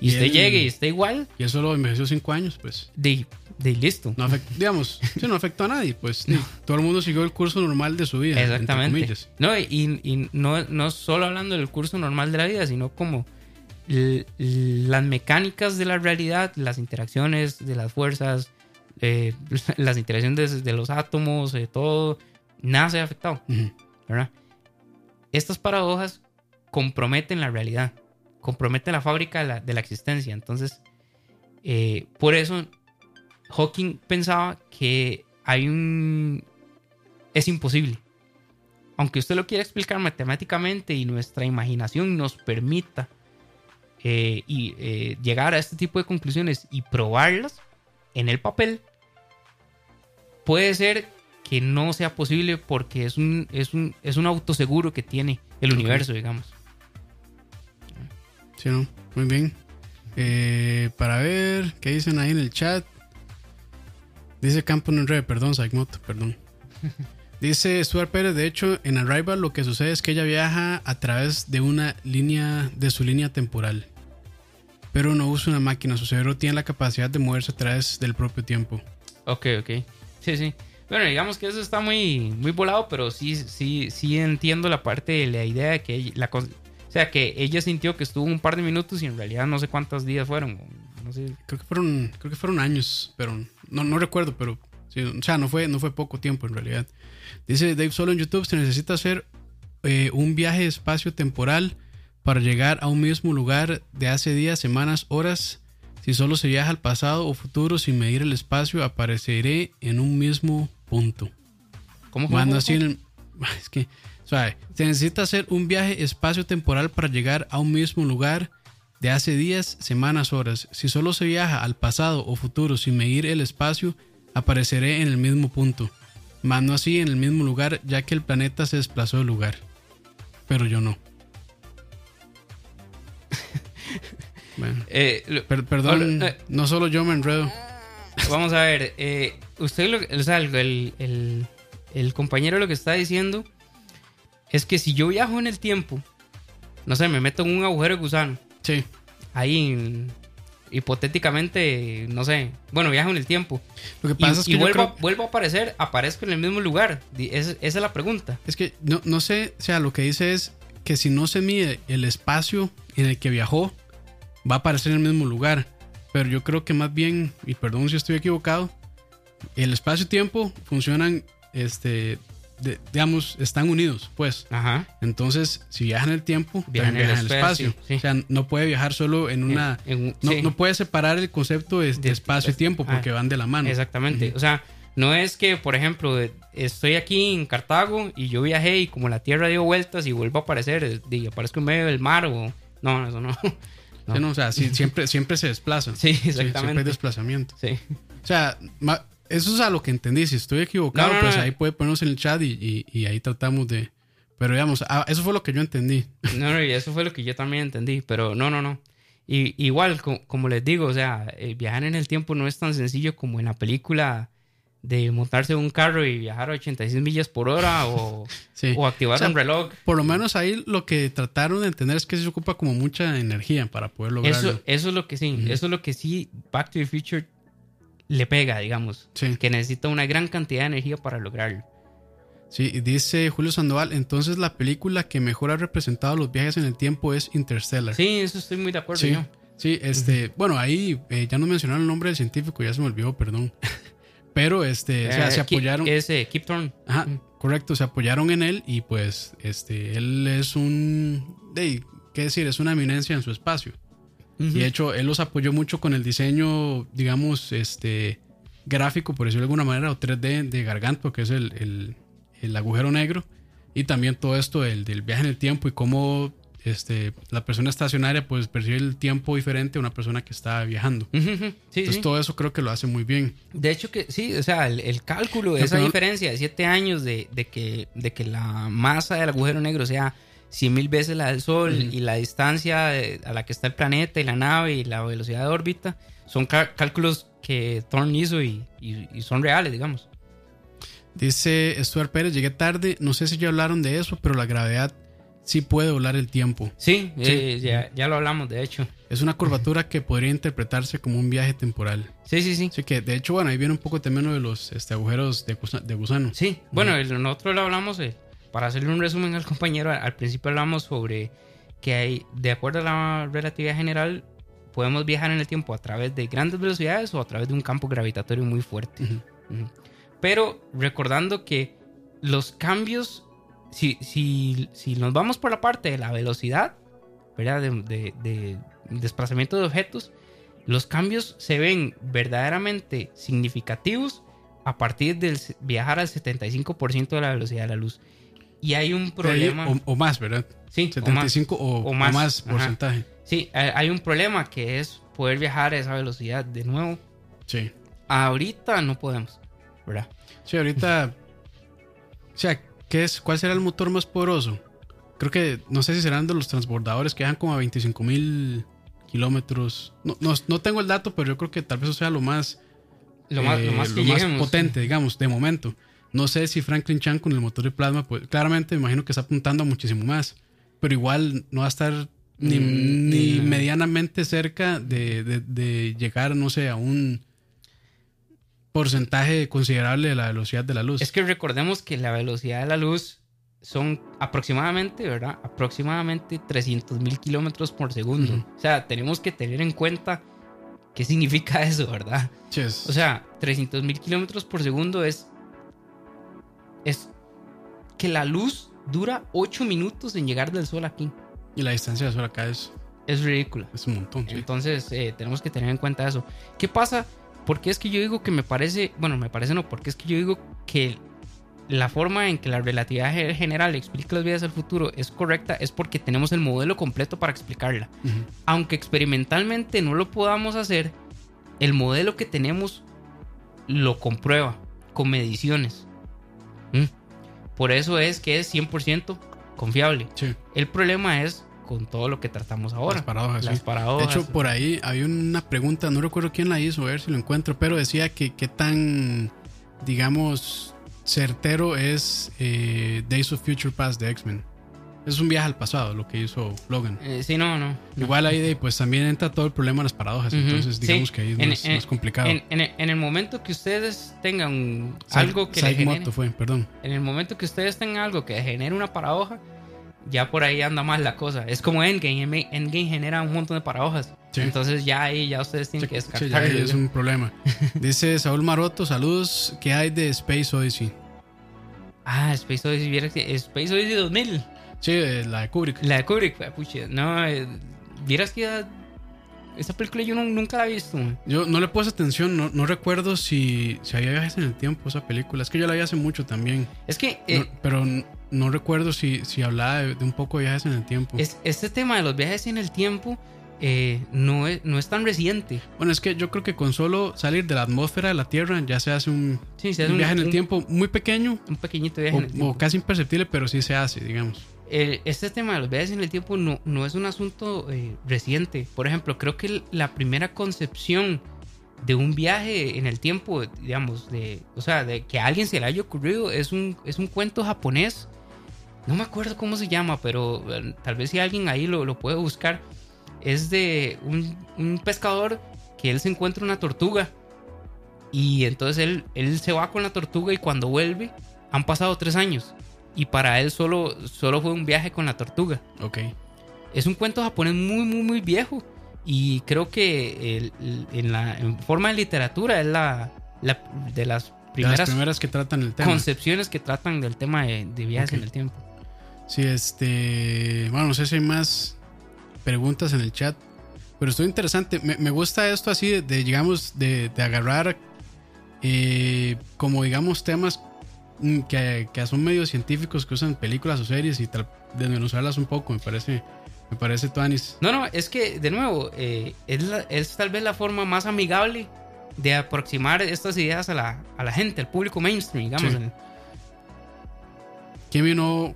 y Y usted él- llegue y esté igual, Y eso lo envejeció cinco años, pues. de, de listo. No digamos, sí, no afectó a nadie, pues. todo el mundo siguió el curso normal de su vida. entre Exactamente. comillas. No, y, y no, no solo hablando del curso normal de la vida, sino como las mecánicas de la realidad, las interacciones de las fuerzas, eh, [laughs] las interacciones de, de los átomos, de todo, nada se ha afectado. ¿verdad? Estas paradojas comprometen la realidad, comprometen la fábrica de la, de la existencia. Entonces, eh, por eso Hawking pensaba que hay un... es imposible. Aunque usted lo quiera explicar matemáticamente y nuestra imaginación nos permita eh, y, eh, llegar a este tipo de conclusiones y probarlas en el papel, puede ser que no sea posible porque es un, es un, es un autoseguro que tiene el universo, digamos. Sí, ¿no? Muy bien. Eh, para ver, ¿qué dicen ahí en el chat? Dice Campo en red, perdón, Saigmoto, perdón. [laughs] Dice Stuart Pérez, de hecho, en Arrival lo que sucede es que ella viaja a través de una línea, de su línea temporal. Pero no usa una máquina, su cerebro tiene la capacidad de moverse a través del propio tiempo. Ok, ok. Sí, sí. Bueno, digamos que eso está muy, muy volado, pero sí, sí, sí entiendo la parte de la idea de que ella- la o sea, que ella sintió que estuvo un par de minutos y en realidad no sé cuántos días fueron. No sé. Creo que fueron, creo que fueron años, pero no, no recuerdo, pero sí, o sea, no fue, no fue poco tiempo en realidad. Dice Dave Solo en YouTube, se necesita hacer eh, un viaje espacio-temporal para llegar a un mismo lugar de hace días, semanas, horas. Si solo se viaja al pasado o futuro sin medir el espacio, apareceré en un mismo punto. ¿Cómo, cómo, Mando cómo, así en el- [laughs] Es que, suave. Se necesita hacer un viaje espacio-temporal para llegar a un mismo lugar de hace días, semanas, horas. Si solo se viaja al pasado o futuro sin medir el espacio, apareceré en el mismo punto. Mando así en el mismo lugar, ya que el planeta se desplazó del lugar. Pero yo no. [laughs] bueno, Eh, per- perdón, eh. no solo yo me enredo. Vamos a ver, eh, usted, lo, o sea, el, el- el compañero lo que está diciendo es que si yo viajo en el tiempo, no sé, me meto en un agujero de gusano, Sí, ahí en- hipotéticamente, no sé, bueno, viajo en el tiempo lo que y, pasa es que y vuelvo, creo- a- vuelvo a aparecer, aparezco en el mismo lugar. Es- esa es la pregunta. Es que no, no sé, o sea, lo que dice es que si no se mide el espacio en el que viajó, va a aparecer en el mismo lugar. Pero yo creo que más bien, y perdón si estoy equivocado, el espacio y tiempo funcionan, este, de- digamos, están unidos, pues. Ajá. Entonces, si viaja en el tiempo, Viaja también en el viaja en el espacio, espacio. sí. O sea, no puede viajar solo en una... En- en- no, sí. no puede separar el concepto de, de De- espacio y tiempo ah, porque van de la mano. Exactamente. O sea, no es que, por ejemplo, estoy aquí en Cartago y yo viajé y como la Tierra dio vueltas y vuelvo a aparecer y aparezco en medio del mar o... No, eso no. [laughs] No. Sí, no, o sea, sí, siempre, siempre se desplaza. Sí, siempre hay exactamente. desplazamiento. Sí. O sea, eso es a lo que entendí. Si estoy equivocado, No, pues ahí puede ponernos en el chat y, y- y ahí tratamos de. Pero digamos, ah, eso fue lo que yo entendí. No, no, y eso fue lo que yo también entendí, pero no, no, no. Y, igual, co- como les digo, o sea, eh, viajar en el tiempo no es tan sencillo como en la película de montarse en un carro y viajar a 86 millas por hora o, [laughs] Sí. o activar O sea, un reloj. Por lo menos ahí lo que trataron de entender es que se ocupa como mucha energía para poder lograrlo. Eso, eso es lo que sí, eso es lo que sí Back to the Future le pega, digamos. Sí. Que necesita una gran cantidad de energía para lograrlo. Sí, dice Julio Sandoval, entonces la película que mejor ha representado los viajes en el tiempo es Interstellar. Sí, eso estoy muy de acuerdo. Sí, yo. sí, este, bueno, ahí eh, ya no mencionaron el nombre del científico, ya se me olvidó, perdón. [laughs] Pero este, o sea, Eh, se apoyaron. Es eh, Kip Thorne. Ajá, correcto, se apoyaron en él y pues este él es un de qué decir, es una eminencia en su espacio. Y de hecho, él los apoyó mucho con el diseño, digamos, este gráfico, por decirlo de alguna manera, o 3D de Gargantua, que es el, el, el agujero negro y también todo esto del, del viaje en el tiempo y cómo este, la persona estacionaria pues percibe el tiempo diferente a una persona que está viajando. Sí, Entonces sí. todo eso creo que lo hace muy bien. De hecho que sí, o sea, el, el cálculo de esa diferencia de 7 años de, de que, de que la masa del agujero negro sea 100 mil veces la del Sol y la distancia de- a la que está el planeta y la nave y la velocidad de órbita, son cá- cálculos que Thorne hizo y, y- y son reales, digamos. Dice Stuart Pérez, llegué tarde, no sé si ya hablaron de eso, pero la gravedad sí puede doblar el tiempo. Sí, Sí. eh, ya, ya lo hablamos, de hecho. Es una curvatura que podría interpretarse como un viaje temporal. Sí, sí, sí. Así que, de hecho, bueno, ahí viene un poco también lo de los este, agujeros de, gusa- de gusano. Sí, bueno, el- nosotros lo hablamos, eh, para hacerle un resumen al compañero, al, principio hablamos sobre que hay, de acuerdo a la relatividad general, podemos viajar en el tiempo a través de grandes velocidades o a través de un campo gravitatorio muy fuerte. Ujú. Ujú. Pero recordando que los cambios, si, si, si nos vamos por la parte de la velocidad, ¿verdad? De, de- de desplazamiento de objetos, los cambios se ven verdaderamente significativos a partir del viajar al 75% de la velocidad de la luz. Y hay un problema. o, o más, ¿verdad? sí, o más. 75 o, O o más, ajá. porcentaje. Sí, hay hay un problema que es poder viajar a esa velocidad de nuevo. Sí. Ahorita no podemos, ¿verdad? Sí, ahorita. O sea, ¿qué es, ¿cuál será el motor más poderoso? Creo que, no sé si serán de los transbordadores que dejan como a 25 mil kilómetros. No, no, no tengo el dato, pero yo creo que tal vez eso sea lo más, Lo más, lo eh, más lo potente, digamos, de momento. No sé si Franklin Chan con el motor de plasma, pues claramente me imagino que está apuntando a muchísimo más. Pero igual no va a estar ni, Mm, ni medianamente cerca de, de- de llegar, no sé, a un porcentaje considerable de la velocidad de la luz. Es que recordemos que la velocidad de la luz son aproximadamente, ¿verdad? Aproximadamente 300 mil kilómetros por segundo. O sea, tenemos que tener en cuenta qué significa eso, ¿verdad? Sí, es- O sea, 300 mil kilómetros por segundo es. Es que la luz dura 8 minutos en llegar del sol aquí. y la distancia de sol acá es, Es ridícula. es un montón. sí. Entonces, eh, tenemos que tener en cuenta eso. ¿Qué pasa? Porque es que yo digo que me parece, bueno, me parece no, porque es que yo digo que la forma en que la relatividad ge- general explica las vidas del futuro es correcta es porque tenemos el modelo completo para explicarla. Aunque experimentalmente no lo podamos hacer, el modelo que tenemos lo comprueba con mediciones. ¿Mm? Por eso es que es 100% confiable. Sí, El problema es con todo lo que tratamos ahora. las paradojas. Las sí. paradojas. De hecho, por ahí hay una pregunta, no recuerdo quién la hizo, a ver si lo encuentro, pero decía que qué tan, digamos, certero es eh, Days of Future Past de X-Men. Es un viaje al pasado, lo que hizo Logan. Eh, sí, no, no. no. Igual ahí de, pues también entra todo el problema de las paradojas, entonces digamos sí. que ahí es En- más, en- más complicado. En, en- el momento que ustedes tengan algo que Side genere, fue, perdón. en el momento que ustedes tengan algo que genere una paradoja, ya por ahí anda mal la cosa. Es como Endgame, Endgame genera un montón de paradojas. Sí. Entonces ya ahí ya ustedes tienen que Sí, ya descartar. ahí es un problema. [laughs] Dice Saúl Maroto, saludos, ¿qué hay de Space Odyssey? Ah, Space Odyssey, vieras que Space Odyssey 2000, Sí, eh, la de Kubrick. la de Kubrick, pucha, no, eh, vieras que esa película yo no- nunca la he visto. man. Yo no le puse atención, no, no recuerdo si, si había viajes en el tiempo esa película. Es que yo la vi hace mucho también. Es que No- eh, pero n- no recuerdo si, si hablaba de, de un poco de viajes en el tiempo. es- este tema de los viajes en el tiempo eh, no, es, no es tan reciente. Bueno, es que yo creo que con solo salir de la atmósfera de la Tierra ya se hace un, Sí, se un hace un- viaje en el un- tiempo muy pequeño Un pequeñito viaje o, en el tiempo. o casi imperceptible, pero sí se hace, digamos. Este tema de los viajes en el tiempo no, no es un asunto eh, reciente. Por ejemplo, creo que la primera concepción de un viaje en el tiempo, digamos, de, o sea, de que a alguien se le haya ocurrido, es un, es un cuento japonés. No me acuerdo cómo se llama, pero eh, tal vez si alguien ahí lo, lo puede buscar. Es de un, un pescador que él se encuentra una tortuga. Y entonces él, él se va con la tortuga y cuando vuelve han pasado tres años. Y para él solo, solo fue un viaje con la tortuga. Ok. Es un cuento japonés muy, muy, muy viejo. Y creo que el- el- en, la, en forma de literatura es la, la- de las De primeras, las primeras que tratan el tema. concepciones que tratan del tema de, de viajes en el tiempo. Sí, este. Bueno, no sé si hay más preguntas en el chat. Pero estuvo interesante. Me, me gusta esto así de, de, digamos, de, de agarrar eh, como digamos temas que, que son medios científicos que usan películas o series y tal, desmenuzarlas un poco, me parece, me parece tuanis. No, no, es que, de nuevo, eh, es, la- es tal vez la forma más amigable de aproximar estas ideas a la, a la gente, al público mainstream, digamos. Sí. Kimi no.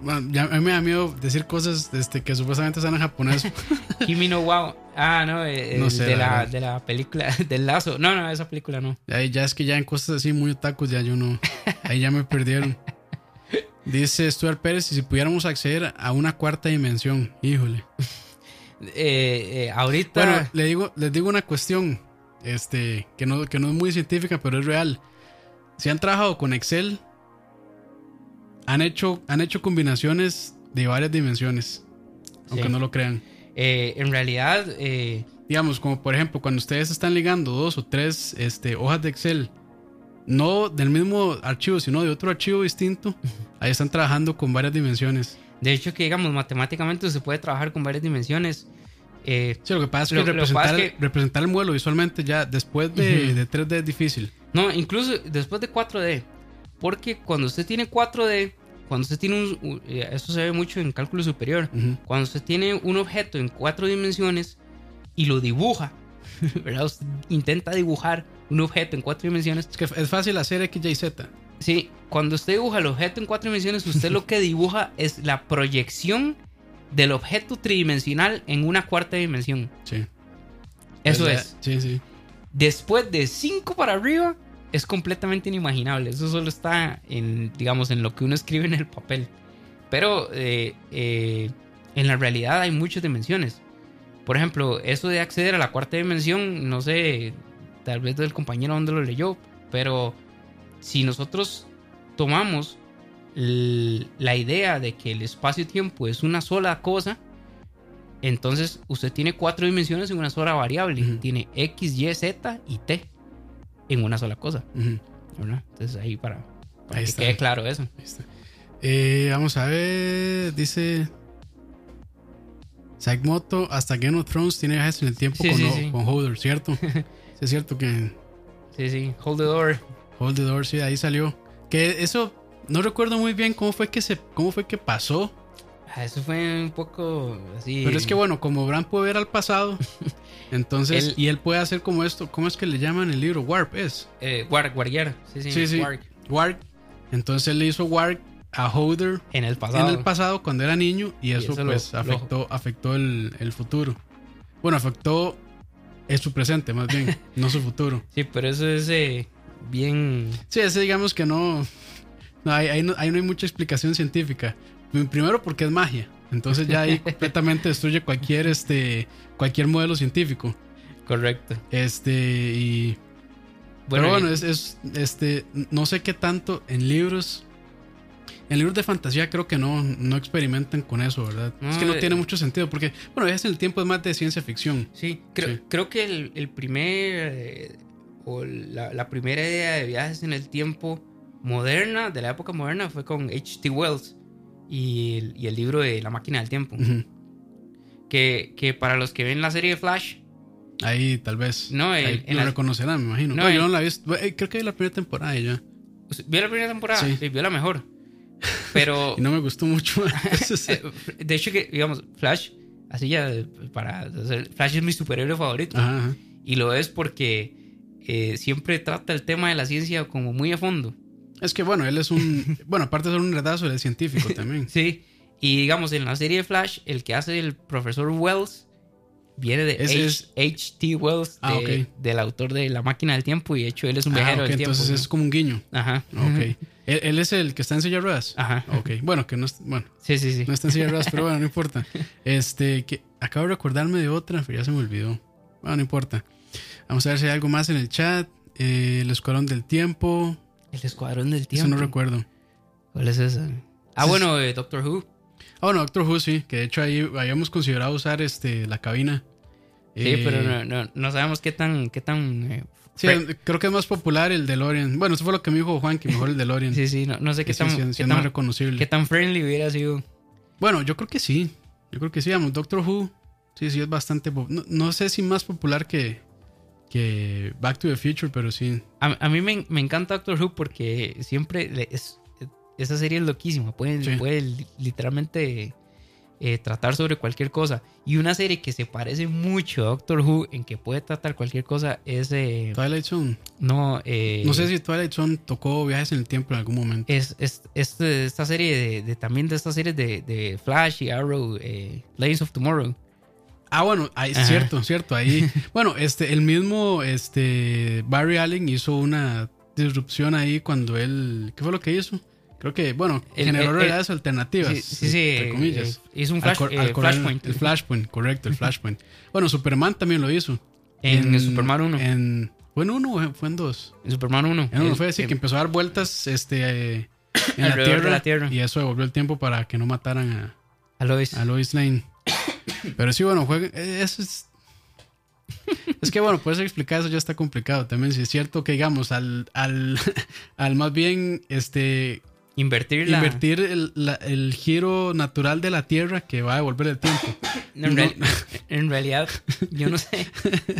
Bueno, ya, a mí me da miedo decir cosas este, que supuestamente están en japonés. [laughs] Kimi no Wow. Ah, no, eh, No el sé, de, la de la película [laughs] del lazo. No, no, esa película no. Ahí ya es que ya en cosas así muy otakus ya yo no. Ahí ya me perdieron. Dice Stuart Pérez, y si pudiéramos acceder a una cuarta dimensión, híjole. [laughs] Eh, eh, ahorita. Bueno, le digo, les digo una cuestión, este, que no, que no es muy científica, pero es real. Si han trabajado con Excel, han hecho, han hecho combinaciones de varias dimensiones, aunque Sí. no lo crean. eh, en realidad, eh, Digamos, como por ejemplo, cuando ustedes están ligando dos o tres este, hojas de Excel, no del mismo archivo, sino de otro archivo distinto, [laughs] ahí están trabajando con varias dimensiones. de hecho, que digamos, matemáticamente se puede trabajar con varias dimensiones. Eh, Sí, lo que pasa es que, Lo- lo que representar, pasa es que- representar el modelo visualmente ya después de, Ujú. de 3D es difícil. no, incluso después de 4D. Porque cuando usted tiene 4D, cuando usted tiene un. eh, Eso se ve mucho en cálculo superior. Ujú. Cuando usted tiene un objeto en cuatro dimensiones y lo dibuja, [laughs] ¿verdad? Usted intenta dibujar un objeto en cuatro dimensiones. Es que es fácil hacer X, Y, Z. Sí, cuando usted dibuja el objeto en cuatro dimensiones, usted lo que [laughs] dibuja es la proyección del objeto tridimensional en una cuarta dimensión. Sí. Eso ya- es. Sí, sí. Después de 5 para arriba, es completamente inimaginable. Eso solo está en, digamos, en lo que uno escribe en el papel. Pero eh, eh, en la realidad hay muchas dimensiones. Por ejemplo, eso de acceder a la cuarta dimensión, no sé, tal vez del compañero donde lo leyó, pero si nosotros tomamos la idea de que el espacio-tiempo es una sola cosa, entonces usted tiene cuatro dimensiones en una sola variable. Tiene X, Y, Z y T en una sola cosa. Entonces ahí para, para Ahí que está. quede claro eso. Ahí está. Eh, vamos a ver. Dice. Moto hasta Game of Thrones tiene viajes en el tiempo Sí, con, sí, Ho- sí. con Holder, ¿cierto? [laughs] Sí, es cierto que Sí, sí. Hold the door. Hold the Door, sí, ahí salió. Que eso, no recuerdo muy bien cómo fue que se, cómo fue que pasó. Ah, Eso fue un poco así. Pero es que bueno, como Bran puede ver al pasado, [laughs] entonces, Él- y él puede hacer como esto, ¿cómo es que le llaman el libro? Warp es. Eh, Warg, Warguiar. Sí, sí. Sí, sí. Warg. Warp. Entonces él le hizo Warp a Holder En el pasado. en el pasado cuando era niño y eso, pues lo- afectó, afectó el, el futuro. Bueno, afectó es su presente más bien, [laughs] no su futuro. Sí, pero eso es eh, bien. Sí, ese digamos que no, no, ahí, ahí no, ahí no hay mucha explicación científica. Primero porque es magia, entonces ya ahí [laughs] completamente destruye cualquier, este, cualquier modelo científico. Correcto. Este, y Bueno, Pero bueno, es, es, este, no sé qué tanto en libros. En libros de fantasía creo que no, no experimentan con eso, ¿verdad? No, es que no eh, tiene mucho sentido porque, bueno, viajes en el tiempo es más de ciencia ficción. Sí, creo, Sí. creo que el, el primer. eh, o la, la primera idea de viajes en el tiempo moderna, de la época moderna, fue con H.T. Wells y el, y el libro de La máquina del tiempo. Que, que para los que ven la serie de Flash, Ahí tal vez. No, ahí en- en lo la- reconocerán, me imagino. No, No, yo no la he visto. Eh, Creo que vi la primera temporada y ya. ¿vio la primera temporada? Sí. Sí, vio la mejor. Pero, [laughs] Y no me gustó mucho. [laughs] De hecho, que, digamos, Flash, así ya, para Flash es mi superhéroe favorito. ajá, ajá. Y lo es porque eh, siempre trata el tema de la ciencia como muy a fondo. Es que bueno, él es un. [laughs] bueno, aparte de ser un redazo, él es científico también. [laughs] Sí. Y digamos, en la serie de Flash, el que hace el profesor Wells viene de Ese H- es- H.T. Wells, de- Ah, ok. del autor de La máquina del tiempo. Y de hecho, él es un Ah, viajero ok, del tiempo. entonces ¿no? es como un guiño. Ajá. Ok. ¿Él, él es el que está en silla de ruedas? Ajá. Ok. Bueno, que no es. Bueno, Sí, sí, sí. No está en silla de ruedas, pero bueno, no [laughs] importa. Este, que acabo de recordarme de otra, pero ya se me olvidó. Bueno, no importa. Vamos a ver si hay algo más en el chat. Eh, el Escuadrón del Tiempo. El Escuadrón del Eso Tiempo. no recuerdo. ¿Cuál es esa? Ah, bueno, eh, Doctor Who. Ah, bueno, Doctor Who, sí. Que de hecho ahí habíamos considerado usar este, la cabina. Sí, Eh, pero no, no, no sabemos qué tan, qué tan eh, Sí, creo que es más popular el DeLorean. Bueno, eso fue lo que me dijo Juan, que mejor el DeLorean. [laughs] Sí, sí, no, no sé qué sí, tan, sí, qué, es más tan, reconocible. qué tan friendly hubiera sido. Bueno, yo creo que sí. Yo creo que sí, vamos, Doctor Who. Sí, sí, es bastante. No, no sé si más popular que, que Back to the Future, pero sí. A, a mí me, me, encanta Doctor Who porque siempre le, es, esa serie es loquísima. Puede, Sí. puede literalmente eh, tratar sobre cualquier cosa. Y una serie que se parece mucho a Doctor Who en que puede tratar cualquier cosa es. eh, Twilight Zone. no, eh, No sé si Twilight Zone tocó viajes en el tiempo en algún momento. Es, es, esta serie de, de- también de estas series de, de Flash y Arrow, eh, Legends of Tomorrow. Ah, bueno, ahí, Ajá. cierto, cierto. Ahí, [laughs] bueno, este, el mismo este, Barry Allen hizo una disrupción ahí cuando él. ¿Qué fue lo que hizo? Creo que, bueno, El- generó el- realidades alternativas. Sí, sí, sí, Entre eh, comillas. eh, hizo un Al flash, eh, al correr- Flashpoint. El Flashpoint, correcto, el Flashpoint. bueno, Superman también lo hizo. En, el Superman 1. En, En, ¿Fue en uno o fue en dos? Superman 1. En uno El- fue así, el- que empezó a dar vueltas este, eh, en la Alrededor de tierra, la Tierra. Y eso devolvió el tiempo para que no mataran a, a Lois. a Lois Lane. Pero sí, bueno, juega, eh, eso es. Es que bueno, puedes explicar eso ya está complicado también. Si es cierto que, digamos, al, al, [laughs] al más bien este, Invertir la. invertir el, la- el giro natural de la Tierra que va a devolver el tiempo. En, No. real- en realidad, yo no sé.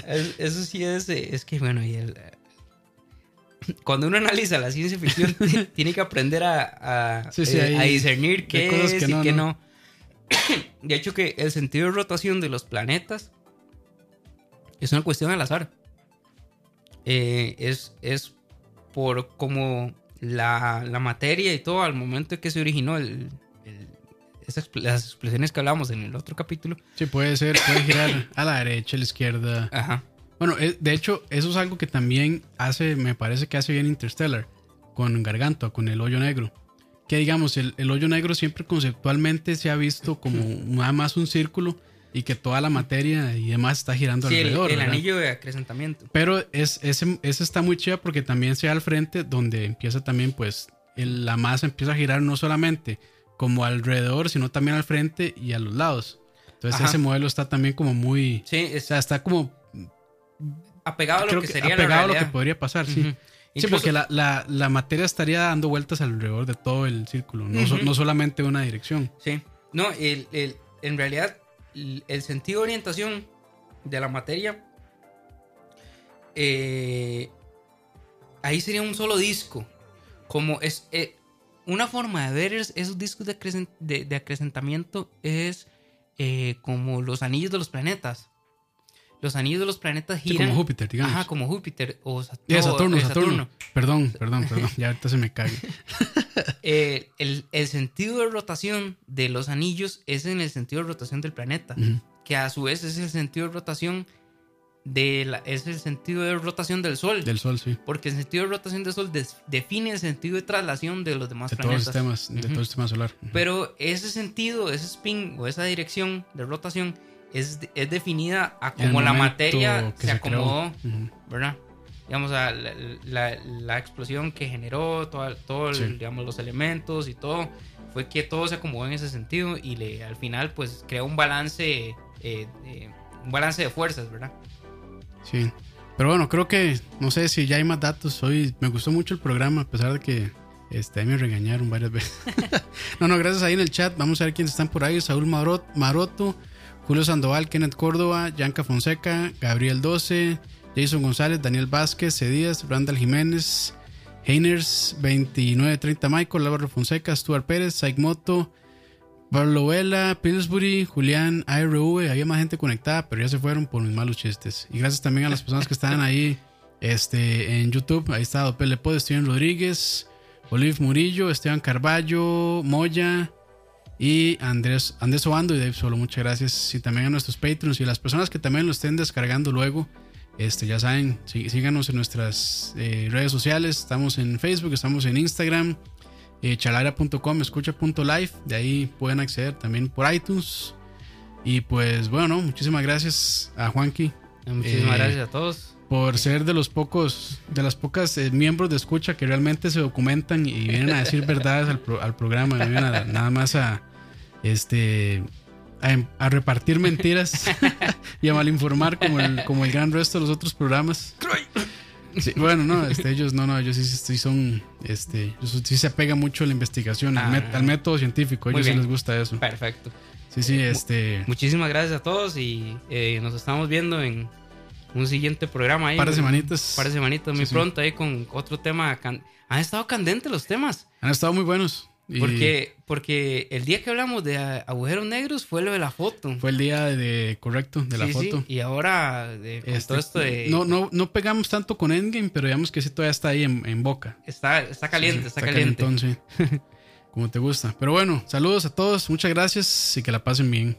Es- Eso sí es. Es que, bueno, y el, cuando uno analiza la ciencia ficción, [laughs] tiene que aprender a, a, Sí, sí, eh, hay- a discernir qué cosas es que y no, qué no. no. [coughs] De hecho, que el sentido de rotación de los planetas es una cuestión al azar. Eh, es, es por como la, la materia y todo al momento en que se originó el, el- esas las explosiones que hablamos en el otro capítulo. Sí, puede ser, puede girar a la derecha, a la izquierda. Ajá. Bueno, eh, de hecho, eso es algo que también hace, me parece que hace bien Interstellar con Gargantua, con el hoyo negro. Que digamos, el, el hoyo negro siempre conceptualmente se ha visto como nada más un círculo y que toda la materia y demás está girando Sí, el, alrededor. el ¿verdad? anillo de acrecentamiento. Pero es, ese, ese está muy chida porque también se da al frente donde empieza también, pues, el- la masa empieza a girar no solamente como alrededor, sino también al frente y a los lados. Entonces Ajá. ese modelo está también como muy... Sí, O sea, está como apegado a lo que, que sería apegado la a lo que podría pasar. Sí, Incluso- porque la, la- la materia estaría dando vueltas alrededor de todo el círculo, no, so- no solamente una dirección. Sí. No, el, el- en realidad, el, el sentido de orientación de la materia. eh, ahí sería un solo disco. Como es. eh, una forma de ver es- esos discos de, acrecen- de- de acrecentamiento es eh, como los anillos de los planetas. Los anillos de los planetas Sí, giran. como Júpiter, digamos. Ajá, como Júpiter o Sat- Y no, Saturno, Saturno, Perdón, perdón, perdón. Ya ahorita se me cae. [laughs] Eh, el, el sentido de rotación de los anillos es en el sentido de rotación del planeta, que a su vez es el sentido de rotación de la- es el sentido de rotación del Sol, Del Sol, sí. porque el sentido de rotación del Sol des- define el sentido de traslación de los demás De todos los planetas. sistemas, de todo el sistema solar. Pero ese sentido, ese spin o esa dirección de rotación es, es definida a como la materia se, creó. acomodó. ¿verdad? Digamos, a la, la- la explosión que generó todo, todo Sí. digamos, los elementos y todo, fue que todo se acomodó en ese sentido y le, al final, pues, creó un balance, eh, de- un balance de fuerzas, ¿verdad? Sí. Pero bueno, creo que, no sé si ya hay más datos. Hoy me gustó mucho el programa, a pesar de que este, me regañaron varias veces. [laughs] no, no, gracias ahí en el chat. Vamos a ver quiénes están por ahí. Saúl Marot- Maroto, Julio Sandoval, Kenneth Córdoba, Yanka Fonseca, Gabriel 12, Jason González, Daniel Vázquez, Cedías, Randall Jiménez, Heiners 2930 Michael, Álvaro Fonseca, Stuart Pérez, Saik Moto, Pablo Vela, Pillsbury, Julián, ARV, había más gente conectada, pero ya se fueron por mis malos chistes. Y gracias también a las personas que estaban ahí este, en YouTube. Ahí está Dopele Pod, Steven Rodríguez, Olive Murillo, Esteban Carballo, Moya y Andrés, Andrés Obando y Dave Solo. Muchas gracias. Y también a nuestros Patreons y a las personas que también lo estén descargando luego. Este, ya saben, sí- síganos en nuestras eh, redes sociales. Estamos en Facebook, estamos en Instagram eh, chalaira.com, escucha.live, de ahí pueden acceder también por iTunes. Y pues bueno, muchísimas gracias a Juanqui Muchísimas Eh, gracias a todos. por ser de los pocos, de las pocas eh, miembros de escucha que realmente se documentan y vienen a decir [laughs] verdades al, pro- al programa, no vienen a- nada más a este a, em- a repartir mentiras [laughs] [laughs] y a malinformar como el, como el gran resto de los otros programas. Sí, bueno, no, este, ellos no, no, ellos sí, sí son, este, ellos sí se apega mucho a la investigación, al, Ah. met- al método científico, a ellos sí les gusta eso. Perfecto. Sí, sí, este, Muchísimas gracias a todos y eh, nos estamos viendo en, un siguiente programa ahí. Par de semanitas. Par de semanitas, muy sí. pronto ahí con otro tema. can- Han estado candentes los temas. Han estado muy buenos. Y Porque, porque el día que hablamos de agujeros negros fue lo de la foto. fue el día de, correcto de la Sí, sí, foto. Y ahora, de, con Este, todo esto de. no, no, no pegamos tanto con Endgame, pero digamos que sí todavía está ahí en, en boca. Está, está caliente, Sí, está, caliente. calentón. [laughs] Como te gusta. Pero bueno, saludos a todos, muchas gracias y que la pasen bien.